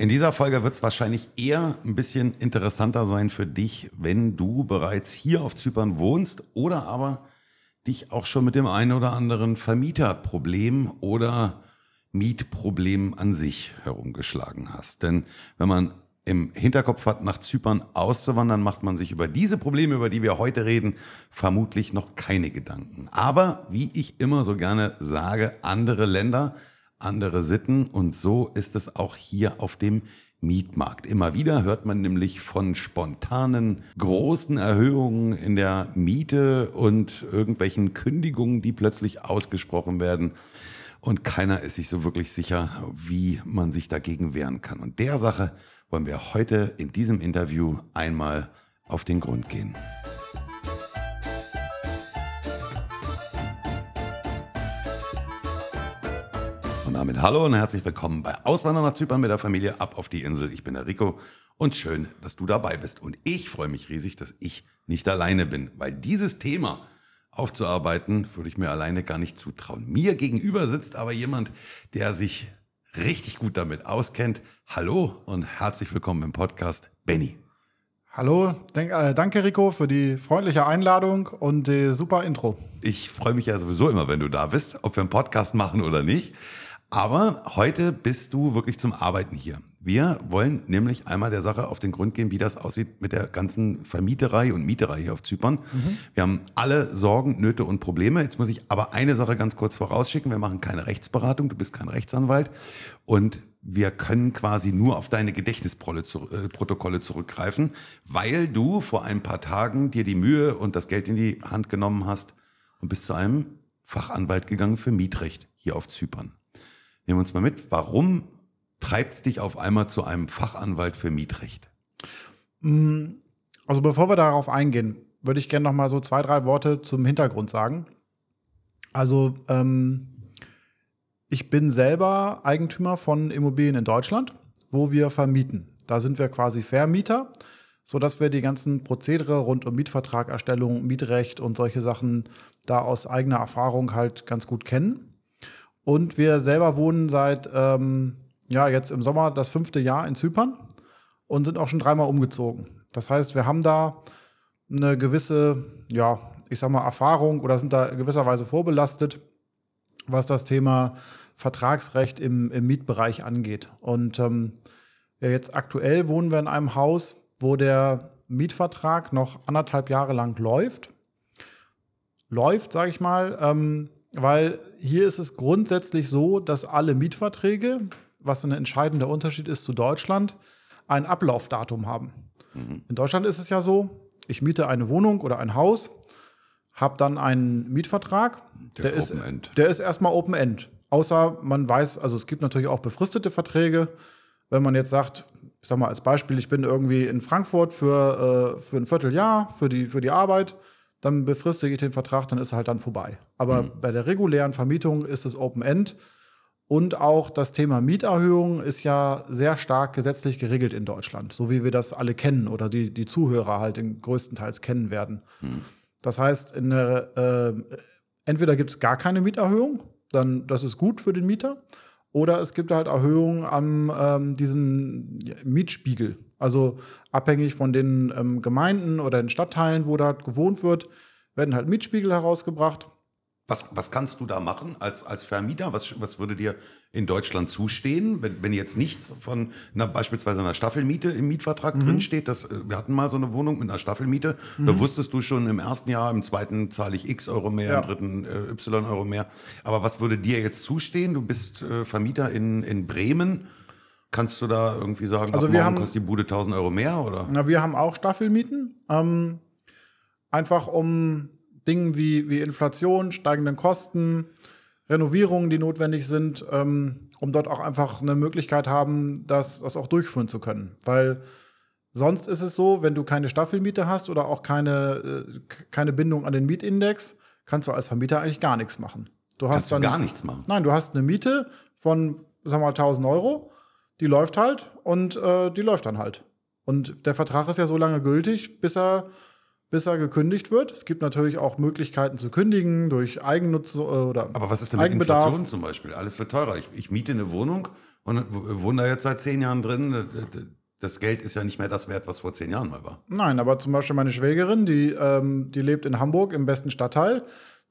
In dieser Folge wird es wahrscheinlich eher ein bisschen interessanter sein für dich, wenn du bereits hier auf Zypern wohnst oder aber dich auch schon mit dem einen oder anderen Vermieterproblem oder Mietproblem an sich herumgeschlagen hast. Denn wenn man im Hinterkopf hat, nach Zypern auszuwandern, macht man sich über diese Probleme, über die wir heute reden, vermutlich noch keine Gedanken. Aber wie ich immer so gerne sage, andere Länder andere Sitten und so ist es auch hier auf dem Mietmarkt. Immer wieder hört man nämlich von spontanen großen Erhöhungen in der Miete und irgendwelchen Kündigungen, die plötzlich ausgesprochen werden. Und keiner ist sich so wirklich sicher, wie man sich dagegen wehren kann. Und der Sache wollen wir heute in diesem Interview einmal auf den Grund gehen. Damit hallo und herzlich willkommen bei Auswandern nach Zypern mit der Familie ab auf die Insel. Ich bin der Rico und schön, dass du dabei bist. Und ich freue mich riesig, dass ich nicht alleine bin, weil dieses Thema aufzuarbeiten würde ich mir alleine gar nicht zutrauen. Mir gegenüber sitzt aber jemand, der sich richtig gut damit auskennt. Hallo und herzlich willkommen im Podcast, Benny. Hallo, äh, danke Rico für die freundliche Einladung und die super Intro. Ich freue mich ja sowieso immer, wenn du da bist, ob wir einen Podcast machen oder nicht. Aber heute bist du wirklich zum Arbeiten hier. Wir wollen nämlich einmal der Sache auf den Grund gehen, wie das aussieht mit der ganzen Vermieterei und Mieterei hier auf Zypern. Mhm. Wir haben alle Sorgen, Nöte und Probleme. Jetzt muss ich aber eine Sache ganz kurz vorausschicken. Wir machen keine Rechtsberatung. Du bist kein Rechtsanwalt. Und wir können quasi nur auf deine Gedächtnisprotokolle äh, zurückgreifen, weil du vor ein paar Tagen dir die Mühe und das Geld in die Hand genommen hast und bist zu einem Fachanwalt gegangen für Mietrecht hier auf Zypern. Nehmen wir uns mal mit, warum treibt es dich auf einmal zu einem Fachanwalt für Mietrecht? Mm, also bevor wir darauf eingehen, würde ich gerne noch mal so zwei, drei Worte zum Hintergrund sagen. Also ähm, ich bin selber Eigentümer von Immobilien in Deutschland, wo wir vermieten. Da sind wir quasi Vermieter, sodass wir die ganzen Prozedere rund um Mietvertragerstellung, Mietrecht und solche Sachen da aus eigener Erfahrung halt ganz gut kennen. Und wir selber wohnen seit, ähm, ja, jetzt im Sommer das fünfte Jahr in Zypern und sind auch schon dreimal umgezogen. Das heißt, wir haben da eine gewisse, ja, ich sag mal, Erfahrung oder sind da gewisserweise vorbelastet, was das Thema Vertragsrecht im, im Mietbereich angeht. Und ähm, ja, jetzt aktuell wohnen wir in einem Haus, wo der Mietvertrag noch anderthalb Jahre lang läuft. Läuft, sage ich mal. Ähm, weil hier ist es grundsätzlich so, dass alle Mietverträge, was ein entscheidender Unterschied ist zu Deutschland, ein Ablaufdatum haben. Mhm. In Deutschland ist es ja so, ich miete eine Wohnung oder ein Haus, habe dann einen Mietvertrag, der, der ist, ist der ist erstmal Open End. Außer man weiß, also es gibt natürlich auch befristete Verträge. Wenn man jetzt sagt, ich sag mal als Beispiel, ich bin irgendwie in Frankfurt für, äh, für ein Vierteljahr für die, für die Arbeit dann befristige ich den Vertrag, dann ist er halt dann vorbei. Aber mhm. bei der regulären Vermietung ist es Open End. Und auch das Thema Mieterhöhung ist ja sehr stark gesetzlich geregelt in Deutschland, so wie wir das alle kennen oder die, die Zuhörer halt in größtenteils kennen werden. Mhm. Das heißt, der, äh, entweder gibt es gar keine Mieterhöhung, dann das ist gut für den Mieter, oder es gibt halt Erhöhungen an ähm, diesen Mietspiegel. Also abhängig von den ähm, Gemeinden oder den Stadtteilen, wo da gewohnt wird, werden halt Mietspiegel herausgebracht. Was, was kannst du da machen als, als Vermieter? Was, was würde dir in Deutschland zustehen, wenn, wenn jetzt nichts von einer, beispielsweise einer Staffelmiete im Mietvertrag mhm. drinsteht? Das, äh, wir hatten mal so eine Wohnung mit einer Staffelmiete. Mhm. Da wusstest du schon im ersten Jahr, im zweiten zahle ich X Euro mehr, ja. im dritten äh, Y Euro mehr. Aber was würde dir jetzt zustehen? Du bist äh, Vermieter in, in Bremen. Kannst du da irgendwie sagen, also wir haben, kostet die Bude 1000 Euro mehr? Oder? Na, wir haben auch Staffelmieten. Ähm, einfach um Dingen wie, wie Inflation, steigenden Kosten, Renovierungen, die notwendig sind, ähm, um dort auch einfach eine Möglichkeit haben, das, das auch durchführen zu können. Weil sonst ist es so, wenn du keine Staffelmiete hast oder auch keine, äh, keine Bindung an den Mietindex, kannst du als Vermieter eigentlich gar nichts machen. Du hast dann, du gar nichts machen? Nein, du hast eine Miete von, sagen wir mal, 1000 Euro die läuft halt und äh, die läuft dann halt. Und der Vertrag ist ja so lange gültig, bis er, bis er gekündigt wird. Es gibt natürlich auch Möglichkeiten zu kündigen durch Eigennutz äh, oder Aber was ist denn mit Inflation zum Beispiel? Alles wird teurer. Ich, ich miete eine Wohnung und wohnen da jetzt seit zehn Jahren drin. Das Geld ist ja nicht mehr das wert, was vor zehn Jahren mal war. Nein, aber zum Beispiel meine Schwägerin, die, ähm, die lebt in Hamburg im besten Stadtteil.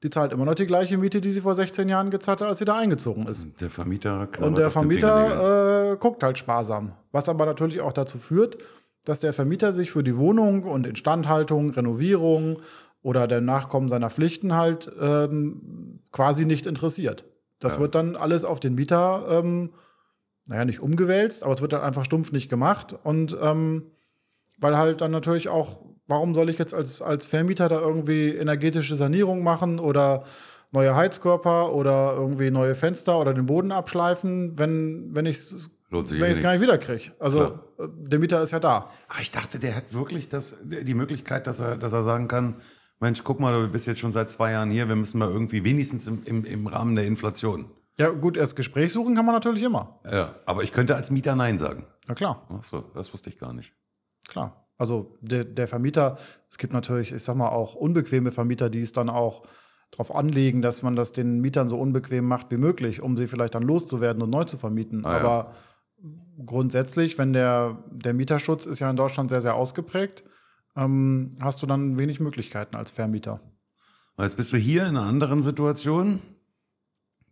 Die zahlt immer noch die gleiche Miete, die sie vor 16 Jahren gezahlt hat, als sie da eingezogen ist. Und der Vermieter Und der Vermieter äh, guckt halt sparsam. Was aber natürlich auch dazu führt, dass der Vermieter sich für die Wohnung und Instandhaltung, Renovierung oder der Nachkommen seiner Pflichten halt ähm, quasi nicht interessiert. Das ja. wird dann alles auf den Mieter, ähm, naja, nicht umgewälzt, aber es wird dann einfach stumpf nicht gemacht. Und ähm, weil halt dann natürlich auch, warum soll ich jetzt als, als Vermieter da irgendwie energetische Sanierung machen oder neue Heizkörper oder irgendwie neue Fenster oder den Boden abschleifen, wenn, wenn ich es sich wenn ich es gar nicht wiederkriege. Also Klar. Äh, der Mieter ist ja da. Ach, ich dachte, der hat wirklich das, die Möglichkeit, dass er, dass er sagen kann, Mensch, guck mal, du bist jetzt schon seit zwei Jahren hier, wir müssen mal irgendwie wenigstens im, im, im Rahmen der Inflation. Ja, gut, erst Gespräch suchen kann man natürlich immer. Ja, aber ich könnte als Mieter Nein sagen. Na klar. Ach so, das wusste ich gar nicht. Klar. Also der, der Vermieter, es gibt natürlich, ich sag mal, auch unbequeme Vermieter, die es dann auch darauf anlegen, dass man das den Mietern so unbequem macht wie möglich, um sie vielleicht dann loszuwerden und neu zu vermieten. Ah, aber ja grundsätzlich, wenn der, der Mieterschutz ist ja in Deutschland sehr, sehr ausgeprägt, ähm, hast du dann wenig Möglichkeiten als Vermieter. Jetzt bist du hier in einer anderen Situation.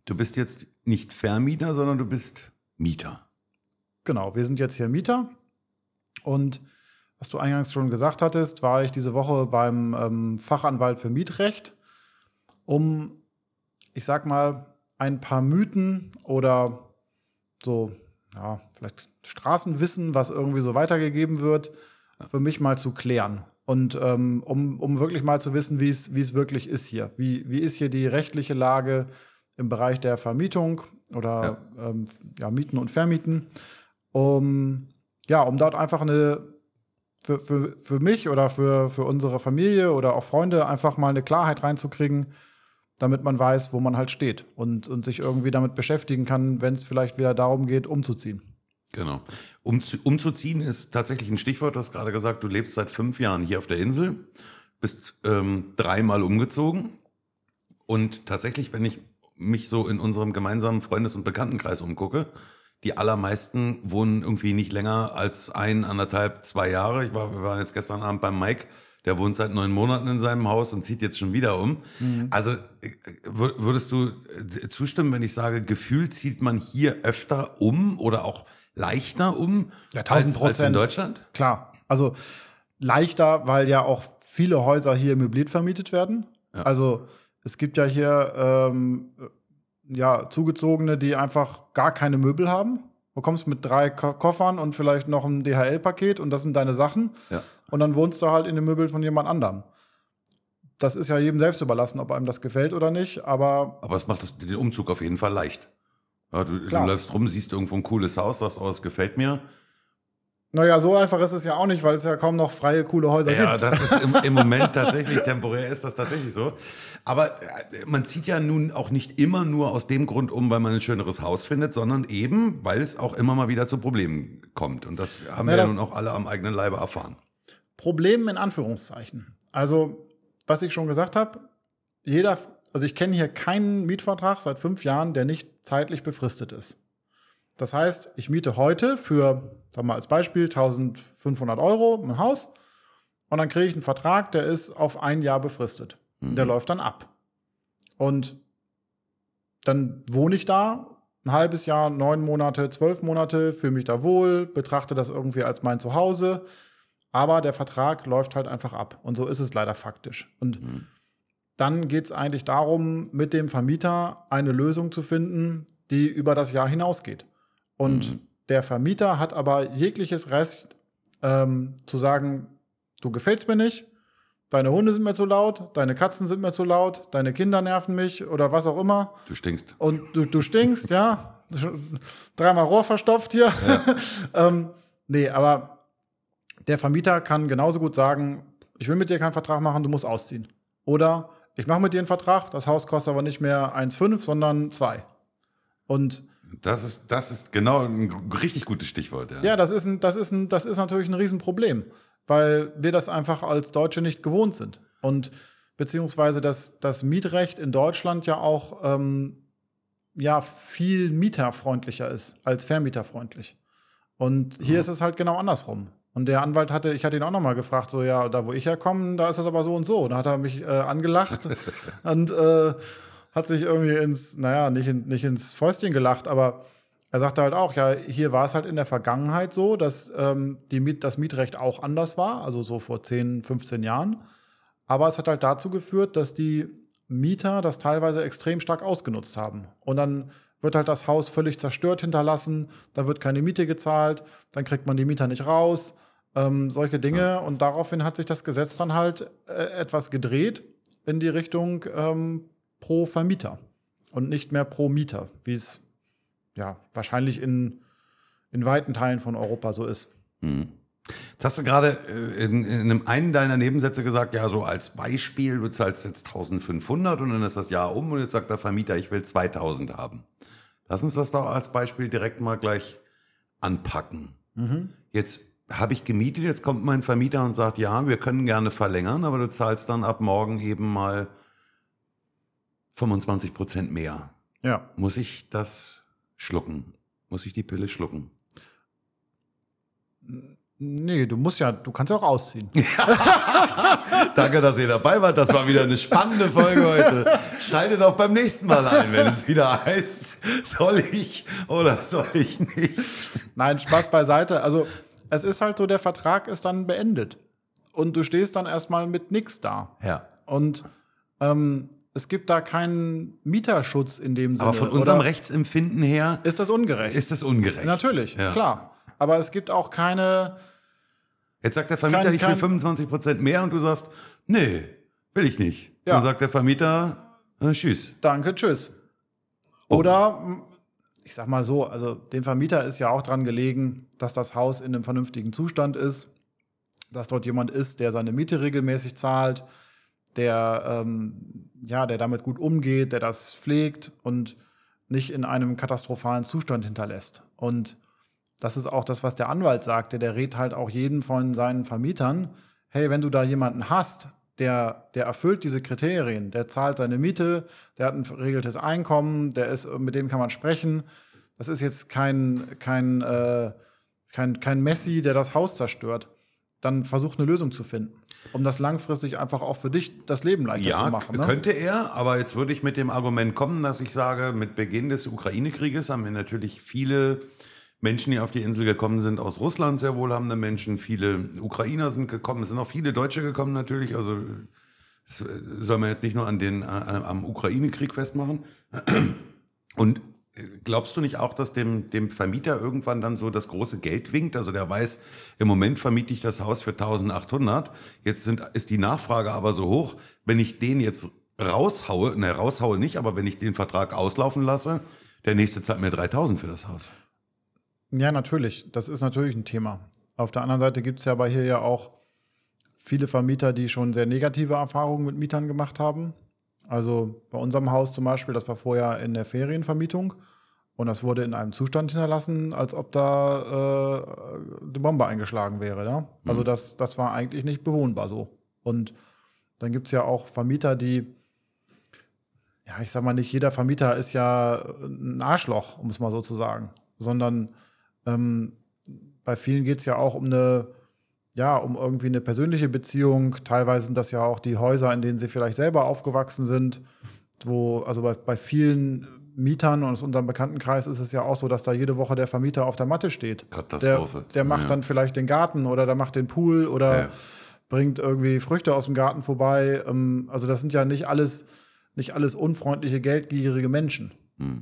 Du bist jetzt nicht Vermieter, sondern du bist Mieter. Genau, wir sind jetzt hier Mieter. Und was du eingangs schon gesagt hattest, war ich diese Woche beim ähm, Fachanwalt für Mietrecht, um, ich sag mal, ein paar Mythen oder so ja, vielleicht Straßenwissen, was irgendwie so weitergegeben wird, für mich mal zu klären. Und ähm, um, um wirklich mal zu wissen, wie es wirklich ist hier. Wie, wie ist hier die rechtliche Lage im Bereich der Vermietung oder ja. Ähm, ja, Mieten und Vermieten. Um, ja, um dort einfach eine für, für, für mich oder für, für unsere Familie oder auch Freunde einfach mal eine Klarheit reinzukriegen, damit man weiß, wo man halt steht und, und sich irgendwie damit beschäftigen kann, wenn es vielleicht wieder darum geht, umzuziehen. Genau. Um, umzuziehen ist tatsächlich ein Stichwort. Du hast gerade gesagt, du lebst seit fünf Jahren hier auf der Insel, bist ähm, dreimal umgezogen. Und tatsächlich, wenn ich mich so in unserem gemeinsamen Freundes- und Bekanntenkreis umgucke, die allermeisten wohnen irgendwie nicht länger als ein, anderthalb, zwei Jahre. Ich war, wir waren jetzt gestern Abend beim Mike der wohnt seit neun Monaten in seinem Haus und zieht jetzt schon wieder um. Mhm. Also äh, würdest du äh, zustimmen, wenn ich sage, gefühlt zieht man hier öfter um oder auch leichter um ja, als, als in Deutschland? Klar. Also leichter, weil ja auch viele Häuser hier möbliert vermietet werden. Ja. Also es gibt ja hier ähm, ja, Zugezogene, die einfach gar keine Möbel haben. Du kommst mit drei Koffern und vielleicht noch ein DHL-Paket und das sind deine Sachen. Ja und dann wohnst du halt in den Möbeln von jemand anderem. Das ist ja jedem selbst überlassen, ob einem das gefällt oder nicht, aber. Aber es macht das, den Umzug auf jeden Fall leicht. Ja, du, du, läufst rum, siehst irgendwo ein cooles Haus, sagst, oh, es gefällt mir. Naja, so einfach ist es ja auch nicht, weil es ja kaum noch freie, coole Häuser ja, gibt. Ja, das ist im, im, Moment tatsächlich, temporär ist das tatsächlich so. Aber äh, man zieht ja nun auch nicht immer nur aus dem Grund um, weil man ein schöneres Haus findet, sondern eben, weil es auch immer mal wieder zu Problemen kommt. Und das haben ja, wir ja nun auch alle am eigenen Leibe erfahren. Problemen in Anführungszeichen. Also, was ich schon gesagt habe, jeder, also ich kenne hier keinen Mietvertrag seit fünf Jahren, der nicht zeitlich befristet ist. Das heißt, ich miete heute für, sagen wir mal als Beispiel, 1500 Euro ein Haus und dann kriege ich einen Vertrag, der ist auf ein Jahr befristet. Mhm. Der läuft dann ab. Und dann wohne ich da ein halbes Jahr, neun Monate, zwölf Monate, fühle mich da wohl, betrachte das irgendwie als mein Zuhause aber der Vertrag läuft halt einfach ab. Und so ist es leider faktisch. Und mhm. dann geht es eigentlich darum, mit dem Vermieter eine Lösung zu finden, die über das Jahr hinausgeht. Und mhm. der Vermieter hat aber jegliches Recht ähm, zu sagen, du gefällst mir nicht, deine Hunde sind mir zu laut, deine Katzen sind mir zu laut, deine Kinder nerven mich oder was auch immer. Du stinkst. Und du, du stinkst, ja. Dreimal Rohr verstopft hier. Ja. ähm, nee, aber der Vermieter kann genauso gut sagen, ich will mit dir keinen Vertrag machen, du musst ausziehen. Oder ich mache mit dir einen Vertrag, das Haus kostet aber nicht mehr 1,5, sondern 2. Und das ist, das ist genau ein richtig gutes Stichwort. Ja, ja das, ist ein, das, ist ein, das ist natürlich ein Riesenproblem, weil wir das einfach als Deutsche nicht gewohnt sind. Und beziehungsweise das, das Mietrecht in Deutschland ja auch ähm, ja viel mieterfreundlicher ist als vermieterfreundlich. Und hier Mhm. ist es halt genau andersrum. Und der Anwalt hatte, ich hatte ihn auch nochmal gefragt, so ja, da wo ich herkomme, da ist das aber so und so. Da hat er mich äh, angelacht und äh, hat sich irgendwie ins, naja, nicht, in, nicht ins Fäustchen gelacht, aber er sagte halt auch, ja, hier war es halt in der Vergangenheit so, dass ähm, die Miet, das Mietrecht auch anders war, also so vor 10, 15 Jahren. Aber es hat halt dazu geführt, dass die Mieter das teilweise extrem stark ausgenutzt haben. Und dann wird halt das Haus völlig zerstört hinterlassen, da wird keine Miete gezahlt, dann kriegt man die Mieter nicht raus, ähm, solche Dinge. Und daraufhin hat sich das Gesetz dann halt äh, etwas gedreht in die Richtung ähm, pro Vermieter und nicht mehr pro Mieter, wie es ja wahrscheinlich in, in weiten Teilen von Europa so ist. Jetzt hast du gerade äh, in, in einem einen deiner Nebensätze gesagt, ja, so als Beispiel, du zahlst jetzt 1500 und dann ist das Jahr um und jetzt sagt der Vermieter, ich will 2000 haben. Lass uns das doch als Beispiel direkt mal gleich anpacken. Jetzt habe ich gemietet, jetzt kommt mein Vermieter und sagt, ja, wir können gerne verlängern, aber du zahlst dann ab morgen eben mal 25 Prozent mehr. Ja. Muss ich das schlucken? Muss ich die Pille schlucken? Nee, du musst ja, du kannst ja auch ausziehen. Danke, dass ihr dabei wart. Das war wieder eine spannende Folge heute. Schaltet auch beim nächsten Mal ein, wenn es wieder heißt, soll ich oder soll ich nicht? Nein, Spaß beiseite. Also, es ist halt so, der Vertrag ist dann beendet. Und du stehst dann erstmal mit nichts da. Ja. Und ähm, es gibt da keinen Mieterschutz in dem Sinne. Aber von unserem Rechtsempfinden her ist das ungerecht. ist es ungerecht. Natürlich, Ja. klar. Aber es gibt auch keine, Jetzt sagt der Vermieter, Kein- ich will kein- 25 Prozent mehr und du sagst, nee, will ich nicht. Ja. Dann sagt der Vermieter, äh, tschüss. danke, tschüss. Oh. Oder, m, ich sag mal so, also dem Vermieter ist ja auch dran gelegen, dass das Haus in einem vernünftigen Zustand ist, dass dort jemand ist, der seine Miete regelmäßig zahlt, der, ähm, ja, der damit gut umgeht, der das pflegt und nicht in einem katastrophalen Zustand hinterlässt. Und das ist auch das, was der Anwalt sagte. Der rät halt auch jeden von seinen Vermietern, hey, wenn du da jemanden hast, der, der erfüllt diese Kriterien, der zahlt seine Miete, der hat ein regeltes Einkommen, der ist, mit dem kann man sprechen. Das ist jetzt kein, kein, äh, kein, kein Messi, der das Haus zerstört. Dann versuch eine Lösung zu finden, um das langfristig einfach auch für dich das Leben leichter Ja, zu machen. Ne? könnte er, aber jetzt würde ich mit dem Argument kommen, dass ich sage, mit Beginn des Ukraine-Krieges haben wir natürlich viele Menschen, die auf die Insel gekommen sind, aus Russland, sehr wohlhabende Menschen, viele Ukrainer sind gekommen, es sind auch viele Deutsche gekommen natürlich, also das soll man jetzt nicht nur an den, an, am Ukraine-Krieg festmachen. Und glaubst du nicht auch, dass dem, dem Vermieter irgendwann dann so das große Geld winkt? Also der weiß, im Moment vermiete ich das Haus für 1800. Jetzt sind, ist die Nachfrage aber so hoch, wenn ich den jetzt raushaue, ne, raushaue nicht, aber wenn ich den Vertrag auslaufen lasse, der nächste zahlt mir 3000 für das Haus. Ja, natürlich. Das ist natürlich ein Thema. Auf der anderen Seite gibt es ja aber hier ja auch viele Vermieter, die schon sehr negative Erfahrungen mit Mietern gemacht haben. Also bei unserem Haus zum Beispiel, das war vorher in der Ferienvermietung und das wurde in einem Zustand hinterlassen, als ob da äh, die Bombe eingeschlagen wäre. Ja? Also das, das war eigentlich nicht bewohnbar so. Und dann gibt es ja auch Vermieter, die, ja, ich sag mal, nicht jeder Vermieter ist ja ein Arschloch, um es mal so zu sagen, sondern ähm, bei vielen geht es ja auch um eine, ja, um irgendwie eine persönliche Beziehung. Teilweise sind das ja auch die Häuser, in denen sie vielleicht selber aufgewachsen sind. Wo, also bei, bei vielen Mietern und aus unserem Bekanntenkreis ist es ja auch so, dass da jede Woche der Vermieter auf der Matte steht. Der, Katastrophe. der macht Ja. dann vielleicht den Garten oder der macht den Pool oder Ja. bringt irgendwie Früchte aus dem Garten vorbei. Ähm, Also das sind ja nicht alles, nicht alles unfreundliche, geldgierige Menschen.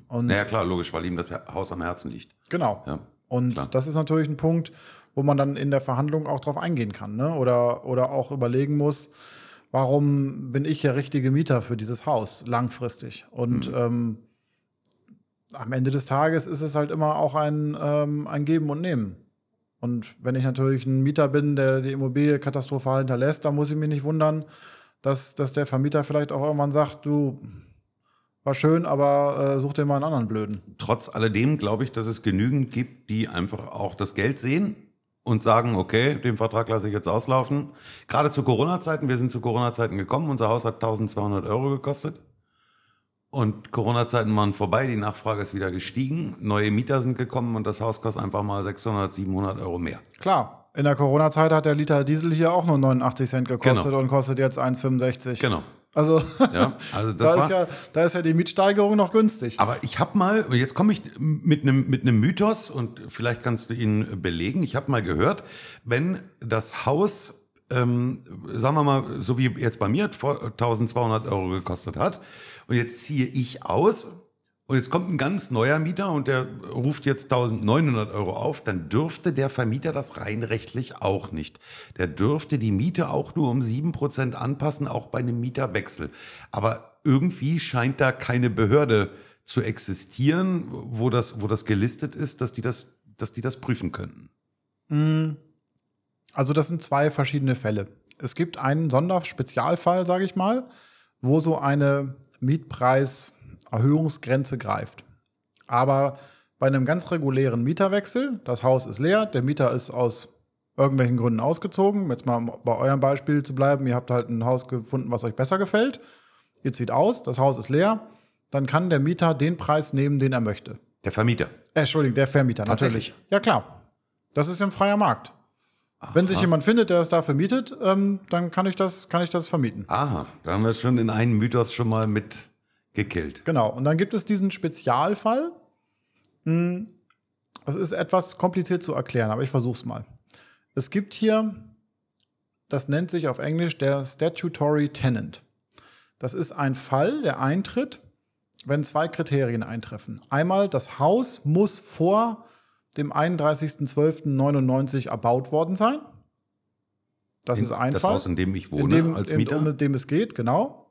Und Naja, klar, logisch, weil ihm das Haus am Herzen liegt. Genau. Ja, Und klar. das ist natürlich ein Punkt, wo man dann in der Verhandlung auch drauf eingehen kann. Ne? Oder, oder auch überlegen muss, warum bin ich der richtige Mieter für dieses Haus langfristig? Und ähm, am Ende des Tages ist es halt immer auch ein, ähm, ein Geben und Nehmen. Und wenn ich natürlich ein Mieter bin, der die Immobilie katastrophal hinterlässt, dann muss ich mich nicht wundern, dass, dass der Vermieter vielleicht auch irgendwann sagt, du, war schön, aber äh, such dir mal einen anderen Blöden. Trotz alledem glaube ich, dass es genügend gibt, die einfach auch das Geld sehen und sagen, okay, den Vertrag lasse ich jetzt auslaufen. Gerade zu Corona-Zeiten, wir sind zu Corona-Zeiten gekommen, unser Haus hat 1200 Euro gekostet. Und Corona-Zeiten waren vorbei, die Nachfrage ist wieder gestiegen, neue Mieter sind gekommen und das Haus kostet einfach mal 600, 700 Euro mehr. Klar, in der Corona-Zeit hat der Liter Diesel hier auch nur 89 Cent gekostet Genau. und kostet jetzt 1,65. Genau. Also Ja, also da, ist ja, da ist ja die Mietsteigerung noch günstig. Aber ich habe mal, und jetzt komme ich mit einem mit einem Mythos und vielleicht kannst du ihn belegen. Ich habe mal gehört, wenn das Haus, ähm, sagen wir mal, so wie jetzt bei mir, vor 1200 Euro gekostet hat, und jetzt ziehe ich aus und jetzt kommt ein ganz neuer Mieter und der ruft jetzt 1900 Euro auf, dann dürfte der Vermieter das rein rechtlich auch nicht. Der dürfte die Miete auch nur um 7% anpassen, auch bei einem Mieterwechsel. Aber irgendwie scheint da keine Behörde zu existieren, wo das, wo das gelistet ist, dass die das, dass die das prüfen könnten. Mm. Also das sind zwei verschiedene Fälle. Es gibt einen Sonderspezialfall, sage ich mal, wo so eine Mietpreiserhöhungsgrenze greift. Aber bei einem ganz regulären Mieterwechsel, das Haus ist leer, der Mieter ist aus irgendwelchen Gründen ausgezogen, jetzt mal bei eurem Beispiel zu bleiben, ihr habt halt ein Haus gefunden, was euch besser gefällt, ihr zieht aus, das Haus ist leer, dann kann der Mieter den Preis nehmen, den er möchte. Der Vermieter. Äh, Entschuldigung, der Vermieter, natürlich. Ja, klar. Das ist ein freier Markt. Wenn sich jemand findet, der es dafür mietet, ähm, dann kann ich, das, kann ich das vermieten. Aha, da haben wir es schon in einen Mythos schon mal mit gekillt. Genau. Und dann gibt es diesen Spezialfall. Hm, Das ist etwas kompliziert zu erklären, aber ich versuche es mal. Es gibt hier, das nennt sich auf Englisch der Statutory Tenant. Das ist ein Fall, der eintritt, wenn zwei Kriterien eintreffen. Einmal, das Haus muss vor dem 31.12.99 erbaut worden sein. Das ist ein das Fall. Haus, in dem ich in wohne dem, als in- Mieter. um dem es geht, genau.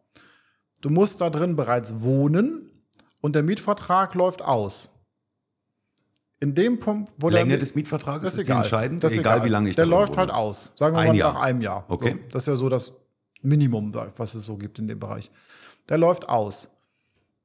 Du musst da drin bereits wohnen und der Mietvertrag läuft aus. In dem Punkt, wo Länge der, des Mietvertrages ist, ist entscheidend, Das ist egal, egal. wie lange ich Der läuft wohne. halt aus. Sagen wir Ein mal Jahr. nach einem Jahr. Okay. So, das ist ja so das Minimum, was es so gibt in dem Bereich. Der läuft aus.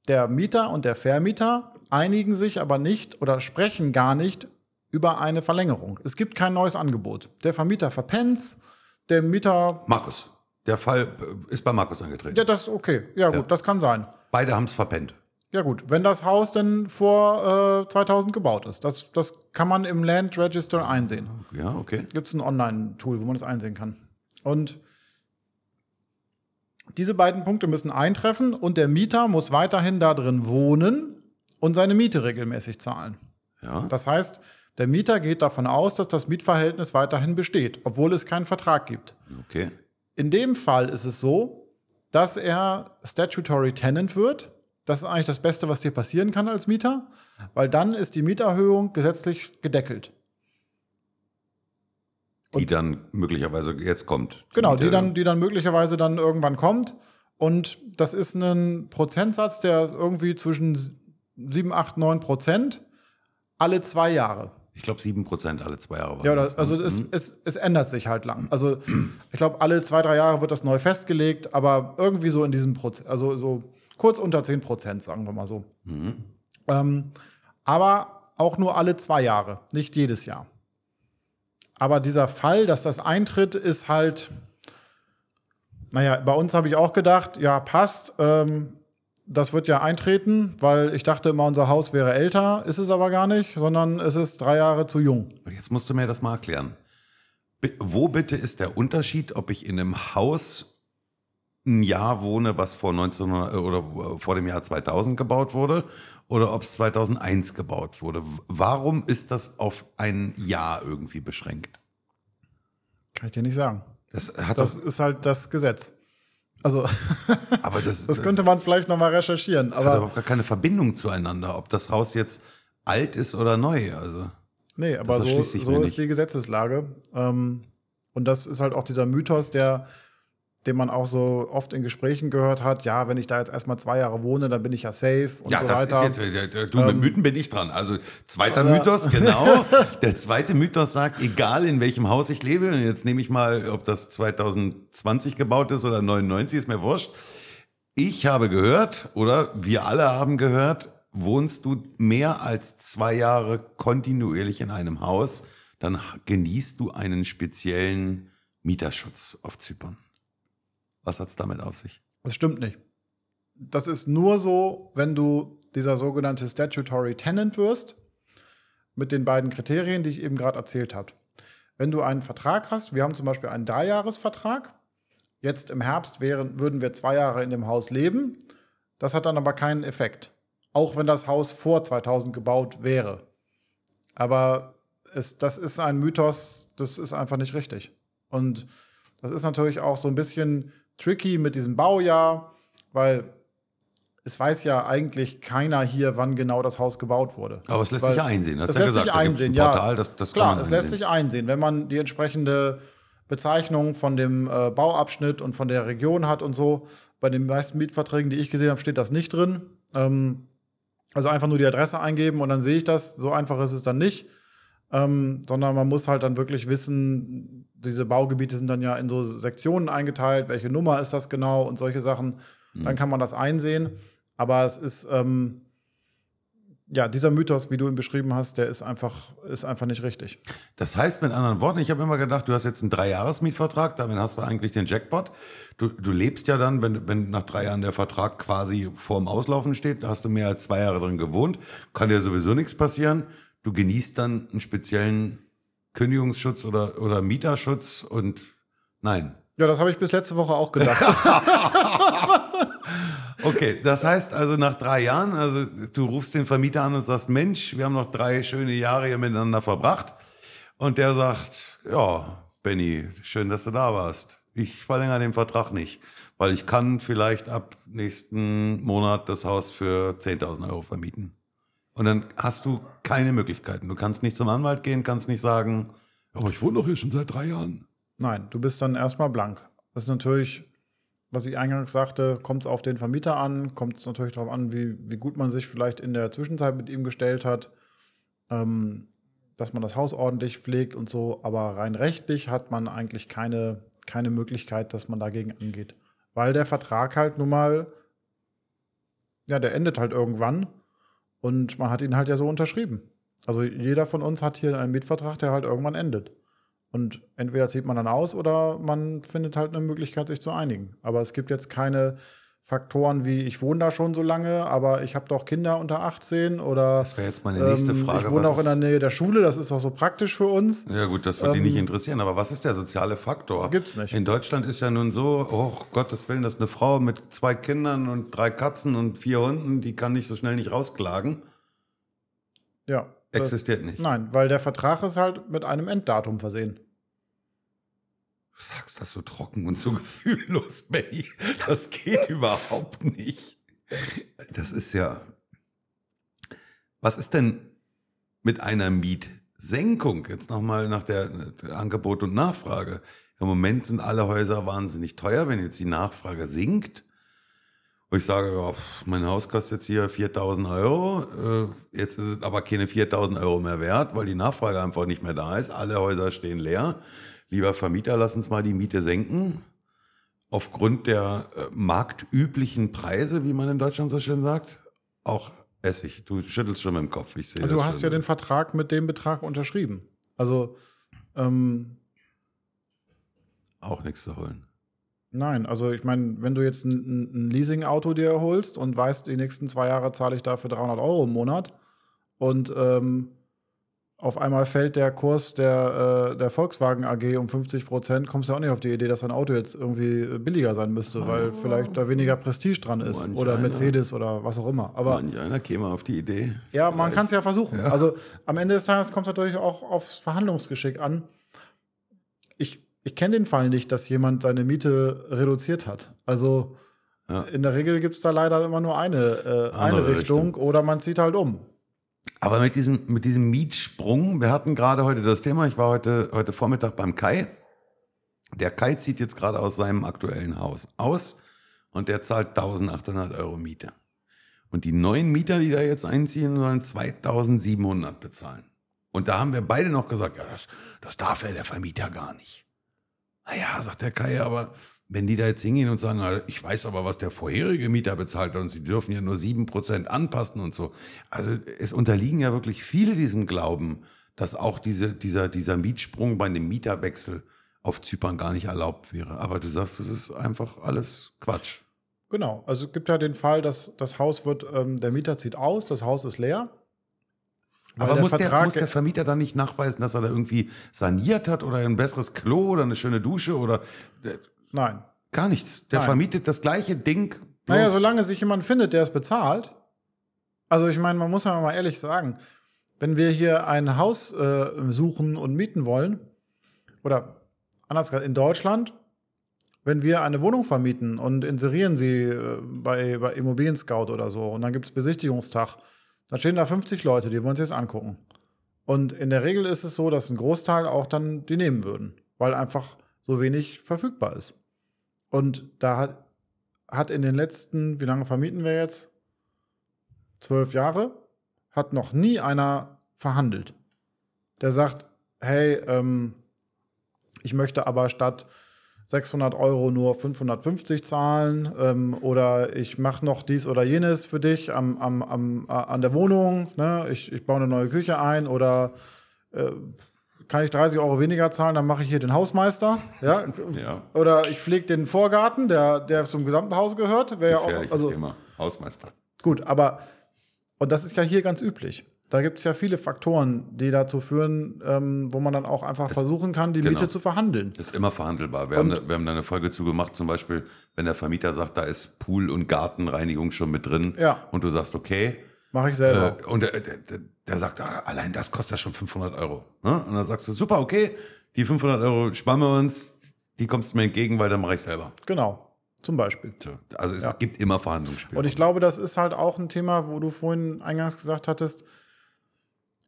Der Mieter und der Vermieter einigen sich aber nicht oder sprechen gar nicht über eine Verlängerung. Es gibt kein neues Angebot. Der Vermieter verpennt's, der Mieter Markus. Der Fall äh, ist bei Markus angetreten. Ja, das ist okay. Ja, gut, das kann sein. Beide haben es verpennt. Ja, gut. Wenn das Haus denn vor äh, 2000 gebaut ist, das, das kann man im Land Register einsehen. Ja, okay. Gibt es ein Online-Tool, wo man das einsehen kann. Und diese beiden Punkte müssen eintreffen und der Mieter muss weiterhin da drin wohnen und seine Miete regelmäßig zahlen. Ja. Das heißt, der Mieter geht davon aus, dass das Mietverhältnis weiterhin besteht, obwohl es keinen Vertrag gibt. Okay. In dem Fall ist es so, dass er Statutory Tenant wird. Das ist eigentlich das Beste, was dir passieren kann als Mieter, weil dann ist die Mieterhöhung gesetzlich gedeckelt. Die dann möglicherweise jetzt kommt. Genau, die dann, die dann möglicherweise dann irgendwann kommt. Und das ist ein Prozentsatz, der irgendwie zwischen 7, 8, 9 Prozent alle zwei Jahre. Ich glaube, 7% alle zwei Jahre. Ja, das. das, also es, es, es ändert sich halt lang. Also ich glaube, alle zwei, drei Jahre wird das neu festgelegt, aber irgendwie so in diesem Prozent, also so kurz unter 10 Prozent, sagen wir mal so. Ähm, aber auch nur alle zwei Jahre, nicht jedes Jahr. Aber dieser Fall, dass das eintritt, ist halt, naja, bei uns habe ich auch gedacht, ja, passt. Ähm, das wird ja eintreten, weil ich dachte immer, unser Haus wäre älter, ist es aber gar nicht, sondern es ist drei Jahre zu jung. Jetzt musst du mir das mal erklären. Bi- Wo bitte ist der Unterschied, ob ich in einem Haus ein Jahr wohne, was vor 1900 oder vor dem Jahr 2000 gebaut wurde, oder ob es 2001 gebaut wurde? Warum ist das auf ein Jahr irgendwie beschränkt? Kann ich dir nicht sagen. Das Das das, ist halt das Gesetz. Also, aber das, das könnte man vielleicht noch mal recherchieren. hat Aber überhaupt gar keine Verbindung zueinander, ob das Haus jetzt alt ist oder neu. Also nee, aber so, so ist nicht. die Gesetzeslage. Ähm, und das ist halt auch dieser Mythos, der, den man auch so oft in Gesprächen gehört hat. Ja, wenn ich da jetzt erstmal zwei Jahre wohne, dann bin ich ja safe und ja, so das weiter. ist jetzt, äh, du, mit Mythen bin ich dran. Also zweiter Aber- Mythos, genau. Der zweite Mythos sagt, egal in welchem Haus ich lebe, und jetzt nehme ich mal, ob das 2020 gebaut ist oder 99, ist mir wurscht. Ich habe gehört, oder wir alle haben gehört, wohnst du mehr als zwei Jahre kontinuierlich in einem Haus, dann genießt du einen speziellen Mieterschutz auf Zypern. Was hat's damit auf sich? Das stimmt nicht. das ist nur so, wenn du dieser sogenannte Statutory Tenant wirst, mit den beiden Kriterien, die ich eben gerade erzählt habe. Wenn du einen Vertrag hast, wir haben zum Beispiel einen Dreijahresvertrag, jetzt im Herbst wären, würden wir zwei Jahre in dem Haus leben, das hat dann aber keinen Effekt. Auch wenn das Haus vor 2000 gebaut wäre. Aber es, das ist ein Mythos, das ist einfach nicht richtig. Und das ist natürlich auch so ein bisschen tricky mit diesem Baujahr, weil es weiß ja eigentlich keiner hier, wann genau das Haus gebaut wurde. Aber es lässt Weil sich einsehen, hast du ja lässt gesagt. sich Da einsehen, ein ja. Portal, das, das kann Klar, es lässt sich einsehen. Wenn man die entsprechende Bezeichnung von dem äh, Bauabschnitt und von der Region hat und so, bei den meisten Mietverträgen, die ich gesehen habe, steht das nicht drin. Ähm, also einfach nur die Adresse eingeben und dann sehe ich das. So einfach ist es dann nicht. Ähm, sondern man muss halt dann wirklich wissen, diese Baugebiete sind dann ja in so Sektionen eingeteilt, welche Nummer ist das genau und solche Sachen. Dann kann man das einsehen. Aber es ist, ähm, ja, dieser Mythos, wie du ihn beschrieben hast, der ist einfach, ist einfach nicht richtig. Das heißt mit anderen Worten, ich habe immer gedacht, du hast jetzt einen Dreijahresmietvertrag, damit hast du eigentlich den Jackpot. Du, du lebst ja dann, wenn, wenn nach drei Jahren der Vertrag quasi vorm Auslaufen steht, da hast du mehr als zwei Jahre drin gewohnt, kann dir sowieso nichts passieren. Du genießt dann einen speziellen Kündigungsschutz oder, oder Mieterschutz und nein. Ja, das habe ich bis letzte Woche auch gedacht. Okay, das heißt also nach drei Jahren, also du rufst den Vermieter an und sagst, Mensch, wir haben noch drei schöne Jahre hier miteinander verbracht. Und der sagt, ja, Benny, schön, dass du da warst. Ich verlängere den Vertrag nicht, weil ich kann vielleicht ab nächsten Monat das Haus für 10.000 Euro vermieten. Und dann hast du keine Möglichkeiten. Du kannst nicht zum Anwalt gehen, kannst nicht sagen, aber ich wohne doch hier schon seit drei Jahren. Nein, du bist dann erstmal blank. Das ist natürlich, was ich eingangs sagte, kommt es auf den Vermieter an, kommt es natürlich darauf an, wie, wie gut man sich vielleicht in der Zwischenzeit mit ihm gestellt hat, ähm, dass man das Haus ordentlich pflegt und so. Aber rein rechtlich hat man eigentlich keine, keine Möglichkeit, dass man dagegen angeht. Weil der Vertrag halt nun mal, ja, der endet halt irgendwann und man hat ihn halt ja so unterschrieben. Also jeder von uns hat hier einen Mietvertrag, der halt irgendwann endet. Und entweder zieht man dann aus oder man findet halt eine Möglichkeit, sich zu einigen. Aber es gibt jetzt keine Faktoren wie, ich wohne da schon so lange, aber ich habe doch Kinder unter 18 oder Das wäre jetzt meine nächste ähm, Frage. ich wohne auch in der Nähe der Schule, das ist auch so praktisch für uns. Ja gut, das würde die Ähm, nicht interessieren, aber was ist der soziale Faktor? Gibt's nicht. In Deutschland ist ja nun so, oh Gottes Willen, dass eine Frau mit zwei Kindern und drei Katzen und vier Hunden, die kann nicht so schnell nicht rausklagen. Ja. das- Existiert nicht. Nein, weil der Vertrag ist halt mit einem Enddatum versehen. Du sagst das so trocken und so gefühllos, Benny. Das geht überhaupt nicht. Das ist ja. Was ist denn mit einer Mietsenkung? Jetzt nochmal nach der, der Angebot und Nachfrage. Im Moment sind alle Häuser wahnsinnig teuer. Wenn jetzt die Nachfrage sinkt, und ich sage, ja, mein Haus kostet jetzt hier 4000 Euro, äh, jetzt ist es aber keine 4000 Euro mehr wert, weil die Nachfrage einfach nicht mehr da ist. Alle Häuser stehen leer. Lieber Vermieter, lass uns mal die Miete senken. Aufgrund der äh, marktüblichen Preise, wie man in Deutschland so schön sagt. Auch Essig. Du schüttelst schon mit dem Kopf. Ich sehe Also das du hast schon. ja den Vertrag mit dem Betrag unterschrieben. Also, ähm, Auch nichts zu holen. nein, also ich meine, wenn du jetzt ein, ein- Leasing-Auto dir holst und weißt, die nächsten zwei Jahre zahle ich dafür 300 Euro im Monat und ähm, auf einmal fällt der Kurs der, äh, der Volkswagen AG um 50 Prozent, kommst du ja auch nicht auf die Idee, dass dein Auto jetzt irgendwie billiger sein müsste, weil vielleicht da weniger Prestige dran ist Manch oder einer. Mercedes oder was auch immer. Aber Manch einer käme auf die Idee. Ja, man kann es ja versuchen. Also am Ende des Tages kommt es natürlich auch aufs Verhandlungsgeschick an. Ich, ich kenne den Fall nicht, dass jemand seine Miete reduziert hat. Also Ja. in der Regel gibt es da leider immer nur eine, äh, eine Andere Richtung, oder man zieht halt um. Aber mit diesem, mit diesem Mietsprung, wir hatten gerade heute das Thema, ich war heute, heute Vormittag beim Kai. Der Kai zieht jetzt gerade aus seinem aktuellen Haus aus und der zahlt 1800 Euro Miete. Und die neuen Mieter, die da jetzt einziehen, sollen 2700 bezahlen. Und da haben wir beide noch gesagt, ja, das, das darf ja der Vermieter gar nicht. Naja, sagt der Kai, aber wenn die da jetzt hingehen und sagen, "Ah, ich weiß aber, was der vorherige Mieter bezahlt hat und sie dürfen ja nur 7% anpassen und so. Also es unterliegen ja wirklich viele diesem Glauben, dass auch diese, dieser, dieser Mietsprung bei einem Mieterwechsel auf Zypern gar nicht erlaubt wäre. Aber du sagst, es ist einfach alles Quatsch. Genau. Also es gibt ja den Fall, dass das Haus wird, ähm, der Mieter zieht aus, das Haus ist leer. Aber der muss der, muss der Vermieter dann nicht nachweisen, dass er da irgendwie saniert hat oder ein besseres Klo oder eine schöne Dusche oder äh, Nein. gar nichts? Der Nein. vermietet das gleiche Ding. Naja, solange sich jemand findet, der es bezahlt. Also ich meine, man muss ja mal ehrlich sagen, wenn wir hier ein Haus äh, suchen und mieten wollen, oder anders gesagt, in Deutschland, wenn wir eine Wohnung vermieten und inserieren sie äh, bei, bei Immobilien Scout oder so und dann gibt es Besichtigungstag, dann stehen da 50 Leute, die wollen sich das angucken. Und in der Regel ist es so, dass ein Großteil auch dann die nehmen würden, weil einfach so wenig verfügbar ist. Und da hat, hat in den letzten, wie lange vermieten wir jetzt? Zwölf Jahre, hat noch nie einer verhandelt. Der sagt, hey, ähm, ich möchte aber statt 600 Euro nur 550 zahlen ähm, oder ich mache noch dies oder jenes für dich am, am, am, äh, an der Wohnung, ne? ich, ich baue eine neue Küche ein oder äh, kann ich 30 Euro weniger zahlen, dann mache ich hier den Hausmeister. Ja? Ja. Oder ich pflege den Vorgarten, der, der zum gesamten Haus gehört. Wäre ja auch, also Thema. Hausmeister. gut, aber und das ist ja hier ganz üblich. Da gibt es ja viele Faktoren, die dazu führen, ähm, wo man dann auch einfach versuchen kann, die genau. Miete zu verhandeln. Ist immer verhandelbar. Wir haben, wir haben da eine Folge zu gemacht, zum Beispiel, wenn der Vermieter sagt, da ist Pool- und Gartenreinigung schon mit drin. Ja. Und du sagst, okay. Mache ich selber. Äh, und der, der, der, sagt, ah, allein das kostet ja schon 500 Euro. Ne? Und dann sagst du, super, okay, die 500 Euro sparen wir uns, die kommst du mir entgegen, weil dann mache ich selber. Genau. Zum Beispiel. So. Also es Ja. gibt immer Verhandlungsspiele. Und ich glaube, das ist halt auch ein Thema, wo du vorhin eingangs gesagt hattest,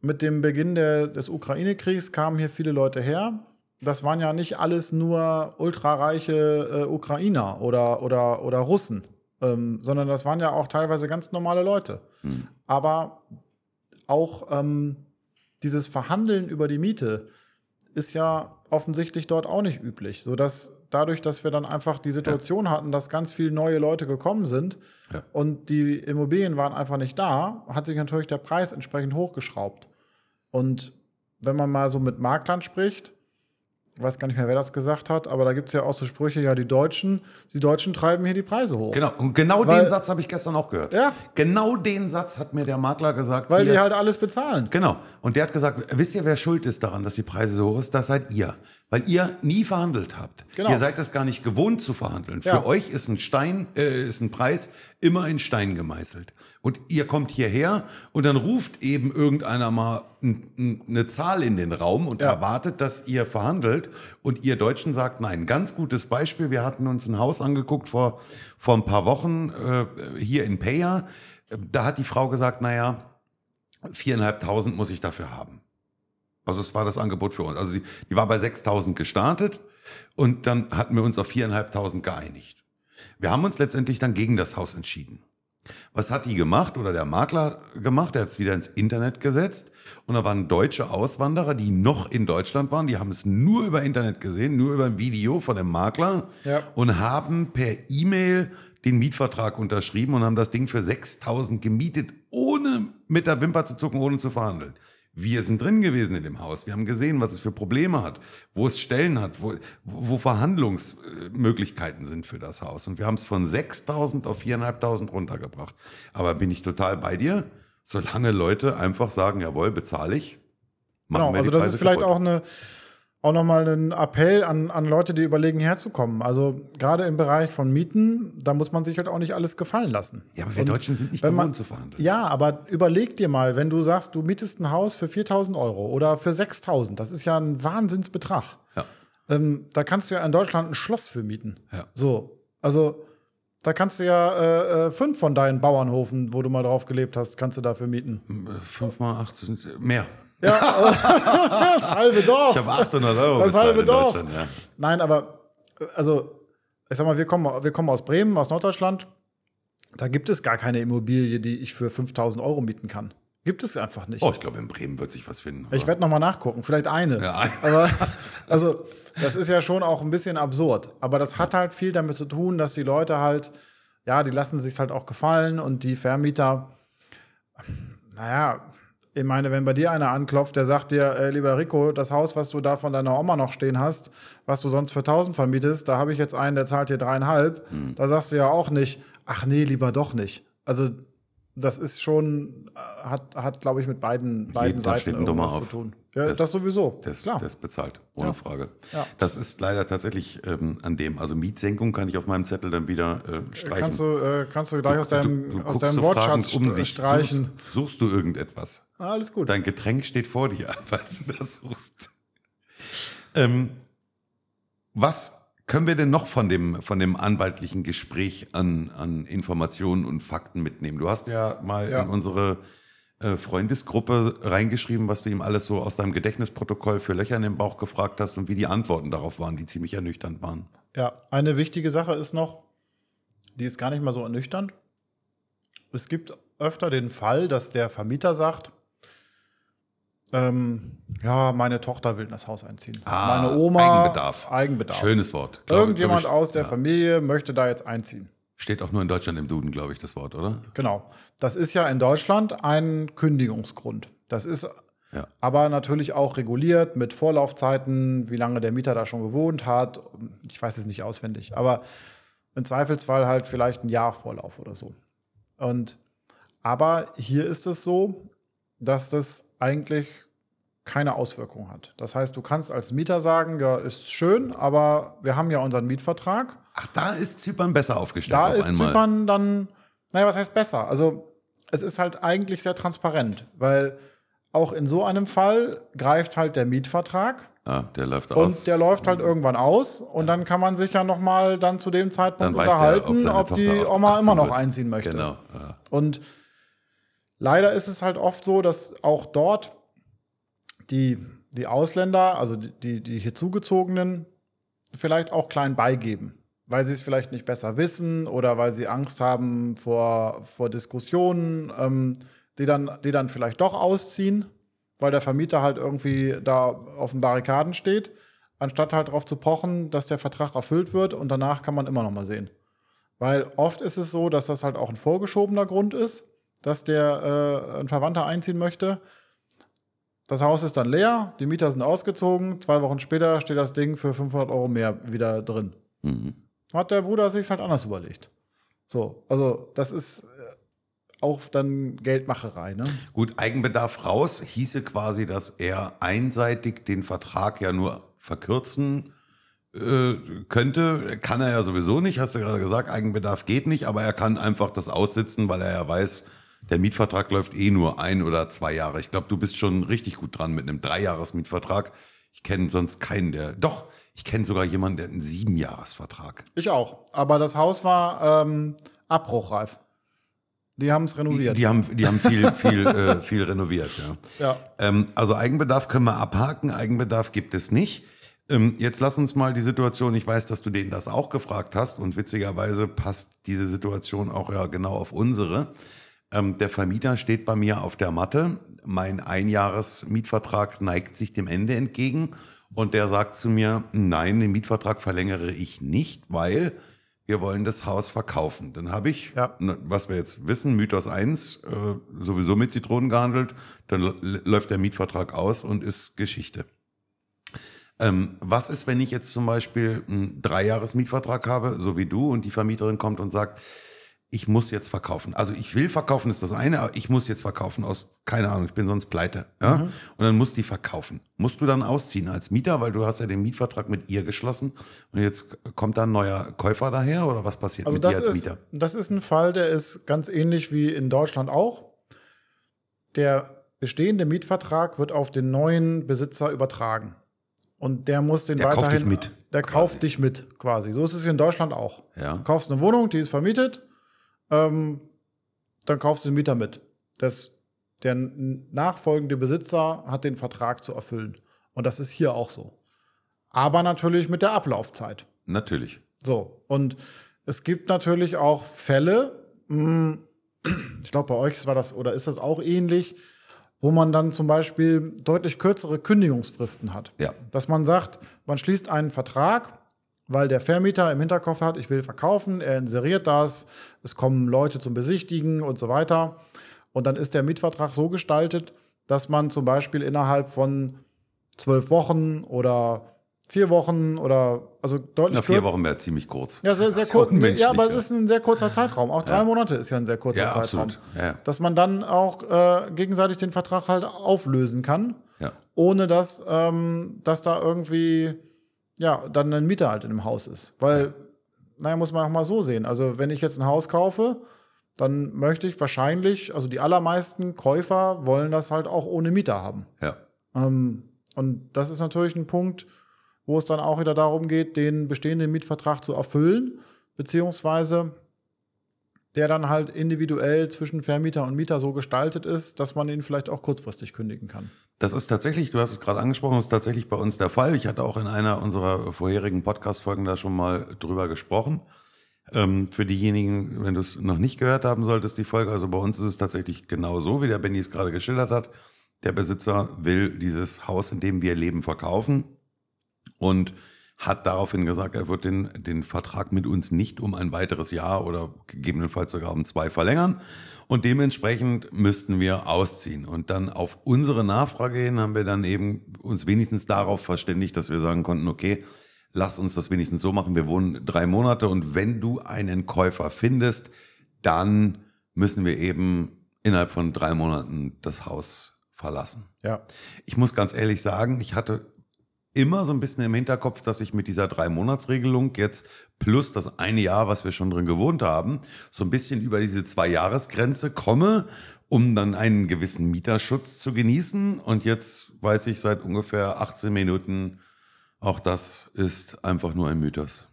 mit dem Beginn der, des Ukraine-Kriegs kamen hier viele Leute her. Das waren ja nicht alles nur ultrareiche äh, Ukrainer oder, oder, oder Russen, ähm, sondern das waren ja auch teilweise ganz normale Leute. Hm. Aber auch ähm, dieses Verhandeln über die Miete ist ja offensichtlich dort auch nicht üblich, sodass dadurch, dass wir dann einfach die Situation hatten, dass ganz viele neue Leute gekommen sind Ja. und die Immobilien waren einfach nicht da, hat sich natürlich der Preis entsprechend hochgeschraubt. Und wenn man mal so mit Maklern spricht, ich weiß gar nicht mehr, wer das gesagt hat, aber da gibt es ja auch so Sprüche, ja, die Deutschen, die Deutschen treiben hier die Preise hoch. Genau, und genau Weil- den Satz habe ich gestern auch gehört. Ja. Genau den Satz hat mir der Makler gesagt. Weil hier- die halt alles bezahlen. Genau. Und der hat gesagt, wisst ihr, wer schuld ist daran, dass die Preise so hoch ist? Das seid ihr. Weil ihr nie verhandelt habt. Genau. Ihr seid es gar nicht gewohnt zu verhandeln. Für Ja. euch ist ein Stein, äh, ist ein Preis immer in Stein gemeißelt. Und ihr kommt hierher und dann ruft eben irgendeiner mal eine Zahl in den Raum und Ja. erwartet, dass ihr verhandelt. Und ihr Deutschen sagt nein. Ganz gutes Beispiel. Wir hatten uns ein Haus angeguckt vor, vor ein paar Wochen äh, hier in Peja. Da hat die Frau gesagt, naja, viereinhalbtausend muss ich dafür haben. Also es war das Angebot für uns. Also sie, die war bei 6.000 gestartet und dann hatten wir uns auf viereinhalbtausend geeinigt. Wir haben uns letztendlich dann gegen das Haus entschieden. Was hat die gemacht oder der Makler gemacht? Der hat es wieder ins Internet gesetzt und da waren deutsche Auswanderer, die noch in Deutschland waren. Die haben es nur über Internet gesehen, nur über ein Video von dem Makler Ja. und haben per E-Mail den Mietvertrag unterschrieben und haben das Ding für 6.000 gemietet, ohne mit der Wimper zu zucken, ohne zu verhandeln. Wir sind drin gewesen in dem Haus. Wir haben gesehen, was es für Probleme hat, wo es Stellen hat, wo, wo Verhandlungsmöglichkeiten sind für das Haus. Und wir haben es von 6.000 auf 4.500 runtergebracht. Aber bin ich total bei dir? Solange Leute einfach sagen, jawohl, bezahle ich. machen Genau, also das ist vielleicht kaputt. auch eine auch nochmal ein Appell an, an Leute, die überlegen, herzukommen. Also gerade im Bereich von Mieten, da muss man sich halt auch nicht alles gefallen lassen. Ja, aber wir Und Deutschen sind nicht man- gewohnt zu verhandeln. Ja, aber überleg dir mal, wenn du sagst, du mietest ein Haus für 4.000 Euro oder für 6.000, das ist ja ein Wahnsinnsbetrag. Ja. Ähm, da kannst du ja in Deutschland ein Schloss für mieten. Ja. So, also da kannst du ja äh, äh, fünf von deinen Bauernhofen, wo du mal drauf gelebt hast, kannst du dafür mieten. Fünf mal acht sind mehr. Das halbe Dorf. Ich habe 800 Euro Das halbe Dorf. Ja. Nein, aber also, ich sag mal, wir kommen, wir kommen aus Bremen, aus Norddeutschland. Da gibt es gar keine Immobilie, die ich für 5000 Euro mieten kann. Gibt es einfach nicht. Oh, ich glaube, in Bremen wird sich was finden. Ich werde nochmal nachgucken, vielleicht eine. Ja, ein- Aber also, das ist ja schon auch ein bisschen absurd. Aber das hat halt viel damit zu tun, dass die Leute halt, ja, die lassen sich halt auch gefallen und die Vermieter, naja, ich meine, wenn bei dir einer anklopft, der sagt dir, äh, lieber Rico, das Haus, was du da von deiner Oma noch stehen hast, was du sonst für 1000 vermietest, da habe ich jetzt einen, der zahlt dir dreieinhalb. Hm. Da sagst du ja auch nicht, ach nee, lieber doch nicht. Also das ist schon, äh, hat, hat glaube ich, mit beiden, beiden Seiten irgendwas zu tun. Ja, Das- das, sowieso. Das, Klar. das bezahlt, ohne Ja. Frage. Ja. Das ist leider tatsächlich ähm, an dem. Also Mietsenkung kann ich auf meinem Zettel dann wieder äh, streichen. kannst, du, äh, kannst du gleich aus deinem, Du- du aus deinem Wortschatz um streichen. Suchst, suchst du irgendetwas? Alles gut. Dein Getränk steht vor dir, falls du das suchst. Ähm, was können wir denn noch von dem, von dem anwaltlichen Gespräch an, an Informationen und Fakten mitnehmen? Du hast ja mal Ja. in unsere äh, Freundesgruppe reingeschrieben, was du ihm alles so aus deinem Gedächtnisprotokoll für Löcher in den Bauch gefragt hast und wie die Antworten darauf waren, die ziemlich ernüchternd waren. Ja, eine wichtige Sache ist noch, die ist gar nicht mal so ernüchternd. Es gibt öfter den Fall, dass der Vermieter sagt, ähm, ja, meine Tochter will in das Haus einziehen. Ah, meine Oma. Eigenbedarf. Eigenbedarf. Schönes Wort. Glaub- Irgendjemand ich, aus der ja. Familie möchte da jetzt einziehen. Steht auch nur in Deutschland im Duden, glaube ich, das Wort, oder? Genau. Das ist ja in Deutschland ein Kündigungsgrund. Das ist Ja. aber natürlich auch reguliert mit Vorlaufzeiten, wie lange der Mieter da schon gewohnt hat. Ich weiß es nicht auswendig, aber im Zweifelsfall halt vielleicht ein Jahr Vorlauf oder so. Und aber hier ist es so, dass das eigentlich keine Auswirkung hat. Das heißt, du kannst als Mieter sagen, ja, ist schön, aber wir haben ja unseren Mietvertrag. Ach, da ist Zypern besser aufgestellt. Da auf ist einmal. Zypern dann, naja, was heißt besser? Also es ist halt eigentlich sehr transparent, weil auch in so einem Fall greift halt der Mietvertrag Ja, der läuft und aus. der läuft halt irgendwann aus und dann kann man sich ja noch mal dann zu dem Zeitpunkt weiß der, ob unterhalten, ob, die Oma 18 immer noch wird. einziehen möchte. Genau. Ja. Und leider ist es halt oft so, dass auch dort die, die Ausländer, also die, die, hier zugezogenen, vielleicht auch klein beigeben, weil sie es vielleicht nicht besser wissen oder weil sie Angst haben vor, vor Diskussionen, ähm, die, dann, die dann vielleicht doch ausziehen, weil der Vermieter halt irgendwie da auf den Barrikaden steht, anstatt halt darauf zu pochen, dass der Vertrag erfüllt wird und danach kann man immer noch mal sehen. Weil oft ist es so, dass das halt auch ein vorgeschobener Grund ist, dass der äh, ein Verwandter einziehen möchte. Das Haus ist dann leer, die Mieter sind ausgezogen, zwei Wochen später steht das Ding für 500 Euro mehr wieder drin. Mhm. Hat der Bruder sich halt anders überlegt. So, also das ist äh, auch dann Geldmacherei, ne? Gut, Eigenbedarf raus hieße quasi, dass er einseitig den Vertrag ja nur verkürzen äh, könnte. Kann er ja sowieso nicht, hast du gerade gesagt. Eigenbedarf geht nicht, aber er kann einfach das aussitzen, weil er ja weiß, der Mietvertrag läuft eh nur ein oder zwei Jahre. Ich glaube, du bist schon richtig gut dran mit einem Dreijahres-Mietvertrag. Ich kenne sonst keinen, der. Doch, ich kenne sogar jemanden, der hat einen Siebenjahresvertrag. Ich auch. Aber das Haus war ähm, abbruchreif. Die haben es Die, renoviert. die haben, die haben viel, viel, äh, viel renoviert, ja. ja. Ähm, also Eigenbedarf können wir abhaken, Eigenbedarf gibt es nicht. Ähm, jetzt lass uns mal die Situation, ich weiß, dass du denen das auch gefragt hast und witzigerweise passt diese Situation auch ja genau auf unsere. Ähm, der Vermieter steht bei mir auf der Matte, mein Einjahres-Mietvertrag neigt sich dem Ende entgegen und der sagt zu mir, nein, den Mietvertrag verlängere ich nicht, weil wir wollen das Haus verkaufen. Dann habe ich, Ja. ne, was wir jetzt wissen, Mythos 1, äh, sowieso mit Zitronen gehandelt, dann läuft der Mietvertrag aus und ist Geschichte. Ähm, was ist, wenn ich jetzt zum Beispiel einen Dreijahres-Mietvertrag habe, so wie du, und die Vermieterin kommt und sagt, ich muss jetzt verkaufen. Also ich will verkaufen, ist das eine, aber ich muss jetzt verkaufen aus, keine Ahnung, ich bin sonst pleite. Ja? Und dann muss die verkaufen. Musst du dann ausziehen als Mieter, weil du hast ja den Mietvertrag mit ihr geschlossen und jetzt kommt da ein neuer Käufer daher oder was passiert Also mit dir als ist, Mieter? das ist ein Fall, der ist ganz ähnlich wie in Deutschland auch. Der bestehende Mietvertrag wird auf den neuen Besitzer übertragen. Und der muss den Der kauft weiterhin. dich mit, Der quasi. kauft dich mit, quasi. So ist es in Deutschland auch. Ja. Du kaufst eine Wohnung, die ist vermietet, ähm, dann kaufst du den Mieter mit. Das, der nachfolgende Besitzer hat den Vertrag zu erfüllen. Und das ist hier auch so. Aber natürlich mit der Ablaufzeit. Natürlich. So, und es gibt natürlich auch Fälle, mh, ich glaube, bei euch war das oder ist das auch ähnlich, wo man dann zum Beispiel deutlich kürzere Kündigungsfristen hat. Ja. Dass man sagt, man schließt einen Vertrag, weil der Vermieter im Hinterkopf hat, ich will verkaufen, er inseriert das, es kommen Leute zum Besichtigen und so weiter. Und dann ist der Mietvertrag so gestaltet, dass man zum Beispiel innerhalb von zwölf Wochen oder vier Wochen oder also deutlich Na, vier Wochen wäre ziemlich kurz. Ja, sehr, sehr kurz. Ja, aber es ist ein sehr kurzer Zeitraum. Auch drei Ja. Monate ist ja ein sehr kurzer ja, Zeitraum. absolut. Ja, Dass man dann auch äh, gegenseitig den Vertrag halt auflösen kann, ohne dass, ähm, dass da irgendwie ja dann ein Mieter halt in dem Haus ist. Weil, naja, muss man auch mal so sehen. Also, wenn ich jetzt ein Haus kaufe, dann möchte ich wahrscheinlich, also die allermeisten Käufer wollen das halt auch ohne Mieter haben. ja. Ähm, und das ist natürlich ein Punkt, wo es dann auch wieder darum geht, den bestehenden Mietvertrag zu erfüllen, beziehungsweise der dann halt individuell zwischen Vermieter und Mieter so gestaltet ist, dass man ihn vielleicht auch kurzfristig kündigen kann. Das ist tatsächlich, du hast es gerade angesprochen, ist tatsächlich bei uns der Fall. Ich hatte auch in einer unserer vorherigen Podcast-Folgen da schon mal drüber gesprochen. Ähm, für diejenigen, wenn du es noch nicht gehört haben solltest, die Folge, also bei uns ist es tatsächlich genau so, wie der Benny es gerade geschildert hat. Der Besitzer will dieses Haus, in dem wir leben, verkaufen und hat daraufhin gesagt, er wird den, den Vertrag mit uns nicht um ein weiteres Jahr oder gegebenenfalls sogar um zwei verlängern. Und dementsprechend müssten wir ausziehen. Und dann auf unsere Nachfrage hin haben wir dann eben uns wenigstens darauf verständigt, dass wir sagen konnten, okay, lass uns das wenigstens so machen. Wir wohnen drei Monate und wenn du einen Käufer findest, dann müssen wir eben innerhalb von drei Monaten das Haus verlassen. Ja. Ich muss ganz ehrlich sagen, ich hatte immer so ein bisschen im Hinterkopf, dass ich mit dieser Drei-Monats-Regelung jetzt plus das eine Jahr, was wir schon drin gewohnt haben, so ein bisschen über diese Zwei-Jahres-Grenze komme, um dann einen gewissen Mieterschutz zu genießen. Und jetzt weiß ich seit ungefähr 18 Minuten, auch das ist einfach nur ein Mythos.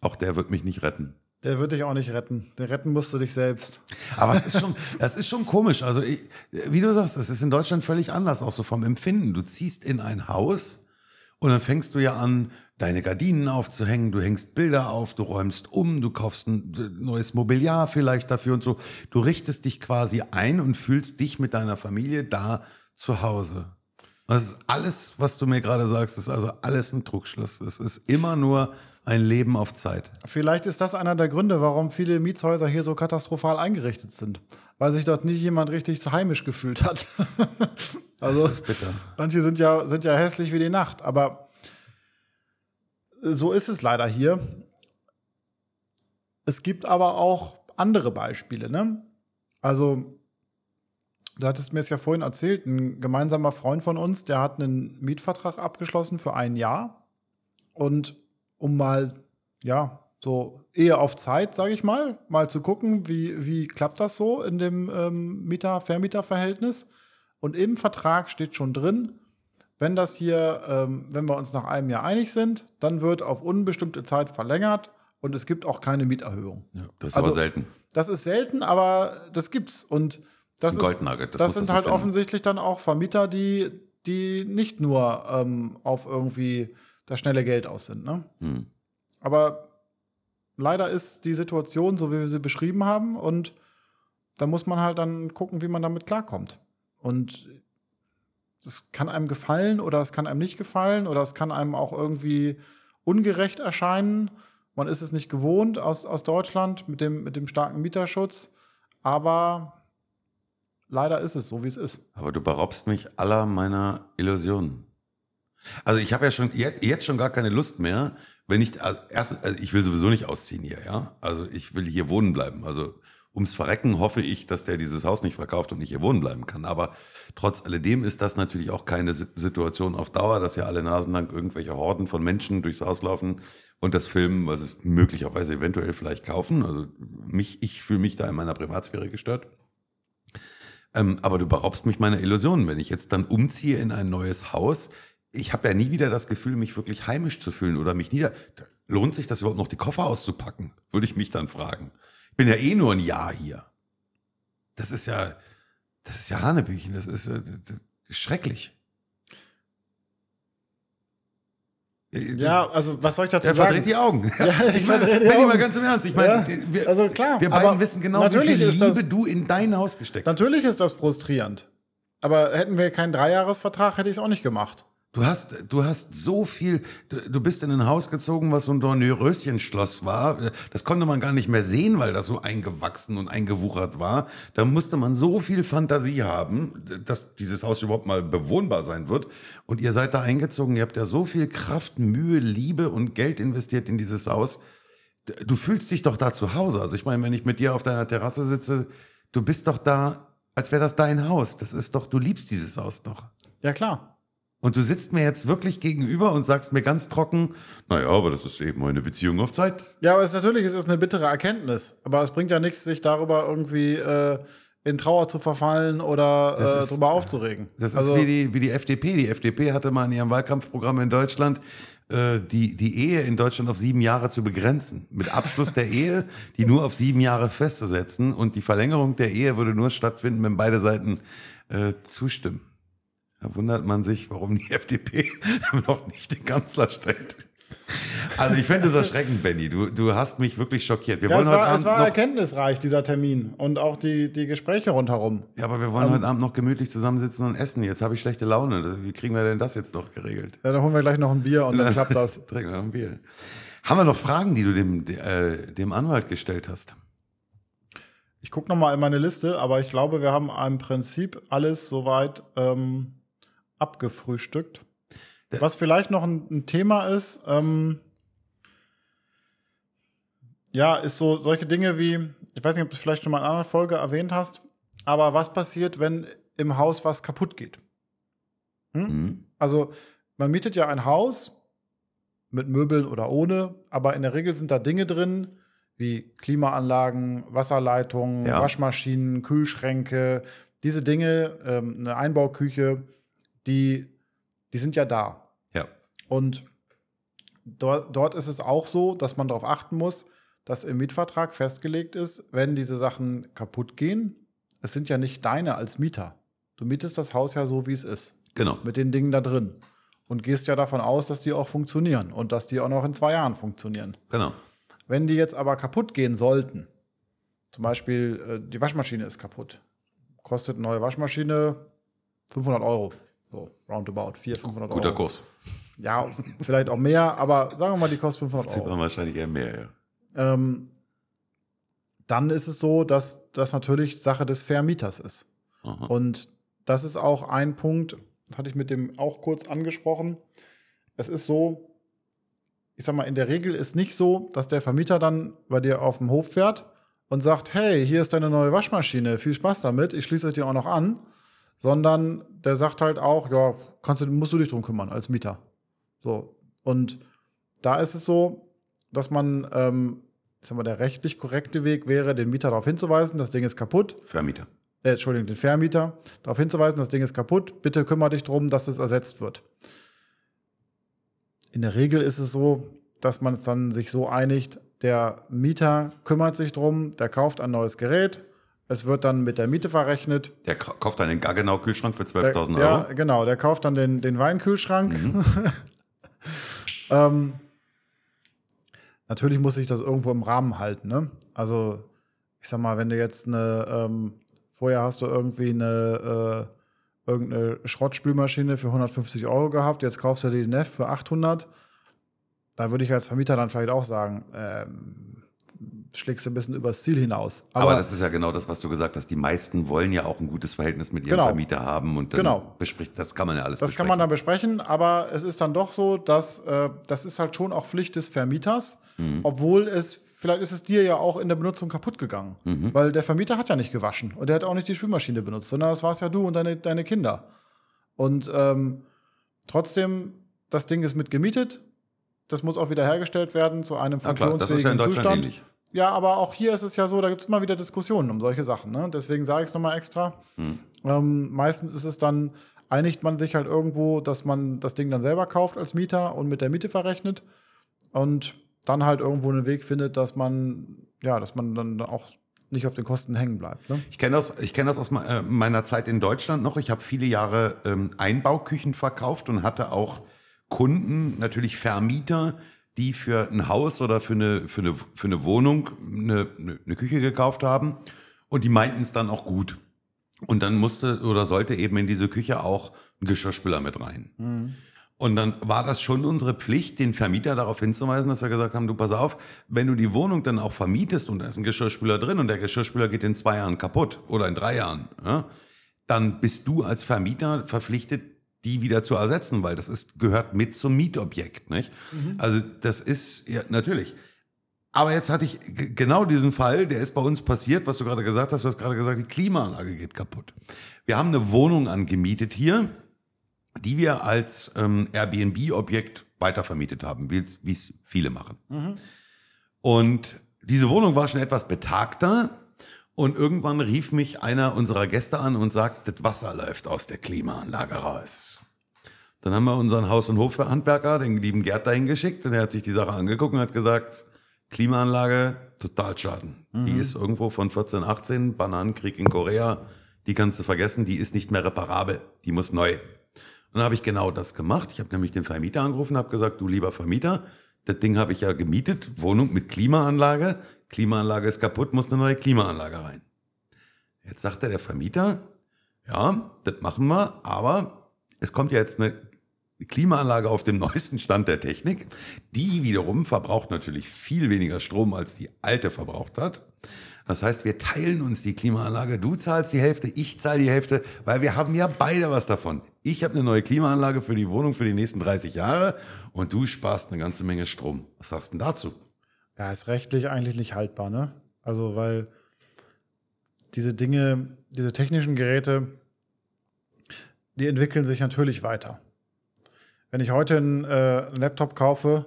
Auch der wird mich nicht retten. Der wird dich auch nicht retten. Den retten musst du dich selbst. Aber es ist schon, das ist schon komisch. Also, ich, wie du sagst, es ist in Deutschland völlig anders, auch so vom Empfinden. Du ziehst in ein Haus und dann fängst du ja an, deine Gardinen aufzuhängen, du hängst Bilder auf, du räumst um, du kaufst ein neues Mobiliar vielleicht dafür und so. Du richtest dich quasi ein und fühlst dich mit deiner Familie da zu Hause. Das ist alles, was du mir gerade sagst, ist also alles ein Trugschluss. Es ist immer nur ein Leben auf Zeit. Vielleicht ist das einer der Gründe, warum viele Mietshäuser hier so katastrophal eingerichtet sind. Weil sich dort nicht jemand richtig heimisch gefühlt hat. also, manche sind ja, sind ja hässlich wie die Nacht. Aber so ist es leider hier. Es gibt aber auch andere Beispiele. Ne? Also, du hattest mir es ja vorhin erzählt, ein gemeinsamer Freund von uns, der hat einen Mietvertrag abgeschlossen für ein Jahr. Und um mal, ja, so Ehe auf Zeit, sage ich mal, mal zu gucken, wie, wie klappt das so in dem ähm, Mieter-Vermieter-Verhältnis. Und im Vertrag steht schon drin, wenn das hier, ähm, wenn wir uns nach einem Jahr einig sind, dann wird auf unbestimmte Zeit verlängert und es gibt auch keine Mieterhöhung. Ja, das ist Also- aber selten. Das ist selten, aber das gibt's. Und das, Das ist ein Goldnugget, das Das, sind so halt finden. offensichtlich dann auch Vermieter, die, die nicht nur ähm, auf irgendwie das schnelle Geld aus sind. Ne? Hm. Aber leider ist die Situation so, wie wir sie beschrieben haben. Und da muss man halt dann gucken, wie man damit klarkommt. Und es kann einem gefallen oder es kann einem nicht gefallen oder es kann einem auch irgendwie ungerecht erscheinen. Man ist es nicht gewohnt aus, aus Deutschland mit dem, mit dem starken Mieterschutz. Aber leider ist es so, wie es ist. Aber du beraubst mich aller meiner Illusionen. Also ich habe ja schon jetzt, jetzt schon gar keine Lust mehr, wenn ich also erst, also ich will sowieso nicht ausziehen hier, ja. Also ich will hier wohnen bleiben. Also ums Verrecken hoffe ich, dass der dieses Haus nicht verkauft und ich hier wohnen bleiben kann. Aber trotz alledem ist das natürlich auch keine Si- Situation auf Dauer, dass ja alle Nasen lang irgendwelche Horden von Menschen durchs Haus laufen und das filmen, was es möglicherweise eventuell vielleicht kaufen. Also mich, ich fühle mich da in meiner Privatsphäre gestört. Ähm, aber du beraubst mich meiner Illusionen. Wenn ich jetzt dann umziehe in ein neues Haus, ich habe ja nie wieder das Gefühl, mich wirklich heimisch zu fühlen oder mich nieder. Lohnt sich das überhaupt noch, die Koffer auszupacken? Würde ich mich dann fragen. Ich bin ja eh nur ein Jahr hier. Das ist ja, das ist ja Hanebüchen, das ist, äh, das ist schrecklich. Ja, also was soll ich dazu sagen? verdreht die Augen. Ja, ich meine, verdrehe die Benni, Augen. mal ganz im Ernst. Ich meine, Ja, wir, also klar, wir beiden wissen genau, wie natürlich viel Liebe das- du in dein Haus gesteckt Natürlich ist das frustrierend. Aber hätten wir keinen Dreijahresvertrag, hätte ich es auch nicht gemacht. Du hast, du hast so viel, du, du bist in ein Haus gezogen, was so ein Dornröschenschloss war. Das konnte man gar nicht mehr sehen, weil das so eingewachsen und eingewuchert war. Da musste man so viel Fantasie haben, dass dieses Haus überhaupt mal bewohnbar sein wird. Und ihr seid da eingezogen, ihr habt ja so viel Kraft, Mühe, Liebe und Geld investiert in dieses Haus. Du fühlst dich doch da zu Hause. Also ich meine, wenn ich mit dir auf deiner Terrasse sitze, du bist doch da, als wäre das dein Haus. Das ist doch, du liebst dieses Haus doch. Ja, klar. Und du sitzt mir jetzt wirklich gegenüber und sagst mir ganz trocken, naja, aber das ist eben eine Beziehung auf Zeit. Ja, aber es, natürlich ist es eine bittere Erkenntnis. Aber es bringt ja nichts, sich darüber irgendwie äh, in Trauer zu verfallen oder äh, drüber aufzuregen. Das ist also, wie, die, wie die FDP. Die FDP hatte mal in ihrem Wahlkampfprogramm in Deutschland äh, die, die Ehe in Deutschland auf sieben Jahre zu begrenzen. Mit Abschluss der Ehe, die nur auf sieben Jahre festzusetzen. Und die Verlängerung der Ehe würde nur stattfinden, wenn beide Seiten äh, zustimmen. Da wundert man sich, warum die FDP noch nicht den Kanzler stellt. Also ich fände es erschreckend, Benny. Du, du hast mich wirklich schockiert. Wir ja, es wollen heute war, es Abend war noch erkenntnisreich, dieser Termin. Und auch die, die Gespräche rundherum. Ja, aber wir wollen heute Abend noch gemütlich zusammensitzen und essen. Jetzt habe ich schlechte Laune. Wie kriegen wir denn das jetzt noch geregelt? Ja, dann holen wir gleich noch ein Bier und dann klappt das. Trinken wir noch ein Bier. Haben wir noch Fragen, die du dem, äh, dem Anwalt gestellt hast? Ich gucke nochmal in meine Liste, aber ich glaube, wir haben im Prinzip alles soweit ähm, abgefrühstückt. Der- Was vielleicht noch ein, ein Thema ist, ähm, ja, ist so solche Dinge wie, ich weiß nicht, ob du es vielleicht schon mal in einer anderen Folge erwähnt hast, aber was passiert, wenn im Haus was kaputt geht? Mhm. Also, man mietet ja ein Haus mit Möbeln oder ohne, aber in der Regel sind da Dinge drin, wie Klimaanlagen, Wasserleitungen, Ja. Waschmaschinen, Kühlschränke, diese Dinge, ähm, eine Einbauküche, die, die sind ja da. Ja. Und dort, dort ist es auch so, dass man darauf achten muss, dass im Mietvertrag festgelegt ist, wenn diese Sachen kaputt gehen, es sind ja nicht deine als Mieter. Du mietest das Haus ja so, wie es ist Genau. mit den Dingen da drin. Und gehst ja davon aus, dass die auch funktionieren und dass die auch noch in zwei Jahren funktionieren. Genau. Wenn die jetzt aber kaputt gehen sollten, zum Beispiel äh, die Waschmaschine ist kaputt, kostet eine neue Waschmaschine 500 Euro. So, roundabout, 400, 500 Guter Euro. Kurs. Ja, vielleicht auch mehr, aber sagen wir mal, die kostet 500 Sieht Euro. wahrscheinlich eher mehr, ja. Ähm, dann ist es so, dass das natürlich Sache des Vermieters ist. Aha. Und das ist auch ein Punkt, das hatte ich mit dem auch kurz angesprochen. Es ist so, ich sag mal, in der Regel ist nicht so, dass der Vermieter dann bei dir auf dem Hof fährt und sagt, hey, hier ist deine neue Waschmaschine, viel Spaß damit, ich schließe euch die auch noch an, sondern der sagt halt auch, ja, kannst du, musst du dich drum kümmern als Mieter. So. Und da ist es so, dass man, ähm, ich sag mal, der rechtlich korrekte Weg wäre, den Mieter darauf hinzuweisen, das Ding ist kaputt, Vermieter. äh, Entschuldigung, den Vermieter darauf hinzuweisen, das Ding ist kaputt, bitte kümmere dich darum, dass es ersetzt wird. In der Regel ist es so, dass man es dann sich so einigt, der Mieter kümmert sich drum, der kauft ein neues Gerät, es wird dann mit der Miete verrechnet. Der ka- kauft einen Gaggenau-Kühlschrank für Der, 12.000 Euro. ja, genau, der kauft dann den, den Weinkühlschrank. ähm, natürlich muss sich das irgendwo im Rahmen halten. Ne? Also, ich sag mal, wenn du jetzt eine, ähm, vorher hast du irgendwie eine, äh, irgendeine Schrottspülmaschine für 150 Euro gehabt, jetzt kaufst du die Neff für 800. Da würde ich als Vermieter dann vielleicht auch sagen, ähm, schlägst du ein bisschen übers Ziel hinaus. Aber, das ist ja genau das, was du gesagt hast. Die meisten wollen ja auch ein gutes Verhältnis mit ihrem Genau. Vermieter haben und dann Genau. bespricht, das kann man ja alles Das kann man dann besprechen, aber es ist dann doch so, dass äh, das ist halt schon auch Pflicht des Vermieters, obwohl es, vielleicht ist es dir ja auch in der Benutzung kaputt gegangen. Weil der Vermieter hat ja nicht gewaschen und der hat auch nicht die Spülmaschine benutzt, sondern das war es ja du und deine, deine Kinder. Und ähm, trotzdem, das Ding ist mit gemietet, das muss auch wieder hergestellt werden zu einem Ja klar, das ist ja funktionsfähigen Zustand. ähnlich. Ja, aber auch hier ist es ja so, da gibt es immer wieder Diskussionen um solche Sachen. Ne? Deswegen sage ich es nochmal extra. Ähm, meistens ist es dann, einigt man sich halt irgendwo, dass man das Ding dann selber kauft als Mieter und mit der Miete verrechnet und dann halt irgendwo einen Weg findet, dass man, ja, dass man dann auch nicht auf den Kosten hängen bleibt. Ne? Ich kenne das, ich kenn das aus äh, meiner Zeit in Deutschland noch. Ich habe viele Jahre ähm, Einbauküchen verkauft und hatte auch Kunden, natürlich Vermieter, die für ein Haus oder für eine, für eine, für eine Wohnung eine, eine, Küche gekauft haben. Und die meinten es dann auch gut. Und dann musste oder sollte eben in diese Küche auch ein Geschirrspüler mit rein. Und dann war das schon unsere Pflicht, den Vermieter darauf hinzuweisen, dass wir gesagt haben, du pass auf, wenn du die Wohnung dann auch vermietest und da ist ein Geschirrspüler drin und der Geschirrspüler geht in zwei Jahren kaputt oder in drei Jahren, ja, dann bist du als Vermieter verpflichtet, die wieder zu ersetzen, weil das ist, gehört mit zum Mietobjekt. Nicht? Mhm. Also das ist, ja, natürlich. Aber jetzt hatte ich genau diesen Fall, der ist bei uns passiert, was du gerade gesagt hast. Du hast gerade gesagt, die Klimaanlage geht kaputt. Wir haben eine Wohnung angemietet hier, die wir als ähm, Airbnb-Objekt weitervermietet haben, wie es viele machen. Mhm. Und diese Wohnung war schon etwas betagter. Und irgendwann rief mich einer unserer Gäste an und sagt, das Wasser läuft aus der Klimaanlage raus. Dann haben wir unseren Haus- und Hofhandwerker, den lieben Gerd, dahin geschickt und er hat sich die Sache angeguckt und hat gesagt, Klimaanlage, Totalschaden. Mhm. Die ist irgendwo von 1418, Bananenkrieg in Korea, die kannst du vergessen, die ist nicht mehr reparabel, die muss neu. Und dann habe ich genau das gemacht. Ich habe nämlich den Vermieter angerufen, habe gesagt, du lieber Vermieter, das Ding habe ich ja gemietet, Wohnung mit Klimaanlage, Klimaanlage ist kaputt, muss eine neue Klimaanlage rein. Jetzt sagte der Vermieter, ja, das machen wir, aber es kommt ja jetzt eine Klimaanlage auf dem neuesten Stand der Technik. Die wiederum verbraucht natürlich viel weniger Strom, als die alte verbraucht hat. Das heißt, wir teilen uns die Klimaanlage. Du zahlst die Hälfte, ich zahle die Hälfte, weil wir haben ja beide was davon. Ich habe eine neue Klimaanlage für die Wohnung für die nächsten 30 Jahre und du sparst eine ganze Menge Strom. Was sagst du denn dazu? Ja, ist rechtlich eigentlich nicht haltbar, ne? Also, weil diese Dinge, diese technischen Geräte, die entwickeln sich natürlich weiter. Wenn ich heute einen, äh, einen Laptop kaufe,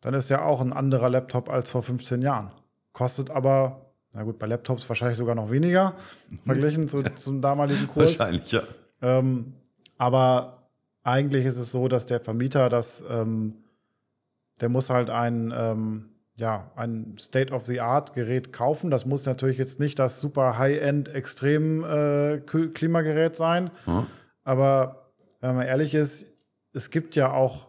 dann ist ja auch ein anderer Laptop als vor 15 Jahren. Kostet aber, na gut, bei Laptops wahrscheinlich sogar noch weniger, mhm. verglichen zu, zum damaligen Kurs. Wahrscheinlich, ja. Ähm, aber eigentlich ist es so, dass der Vermieter das, ähm, der muss halt ein, ähm, ja, ein State-of-the-Art-Gerät kaufen. Das muss natürlich jetzt nicht das super High-End extrem äh, sein. Mhm. Aber wenn man ehrlich ist, es gibt ja auch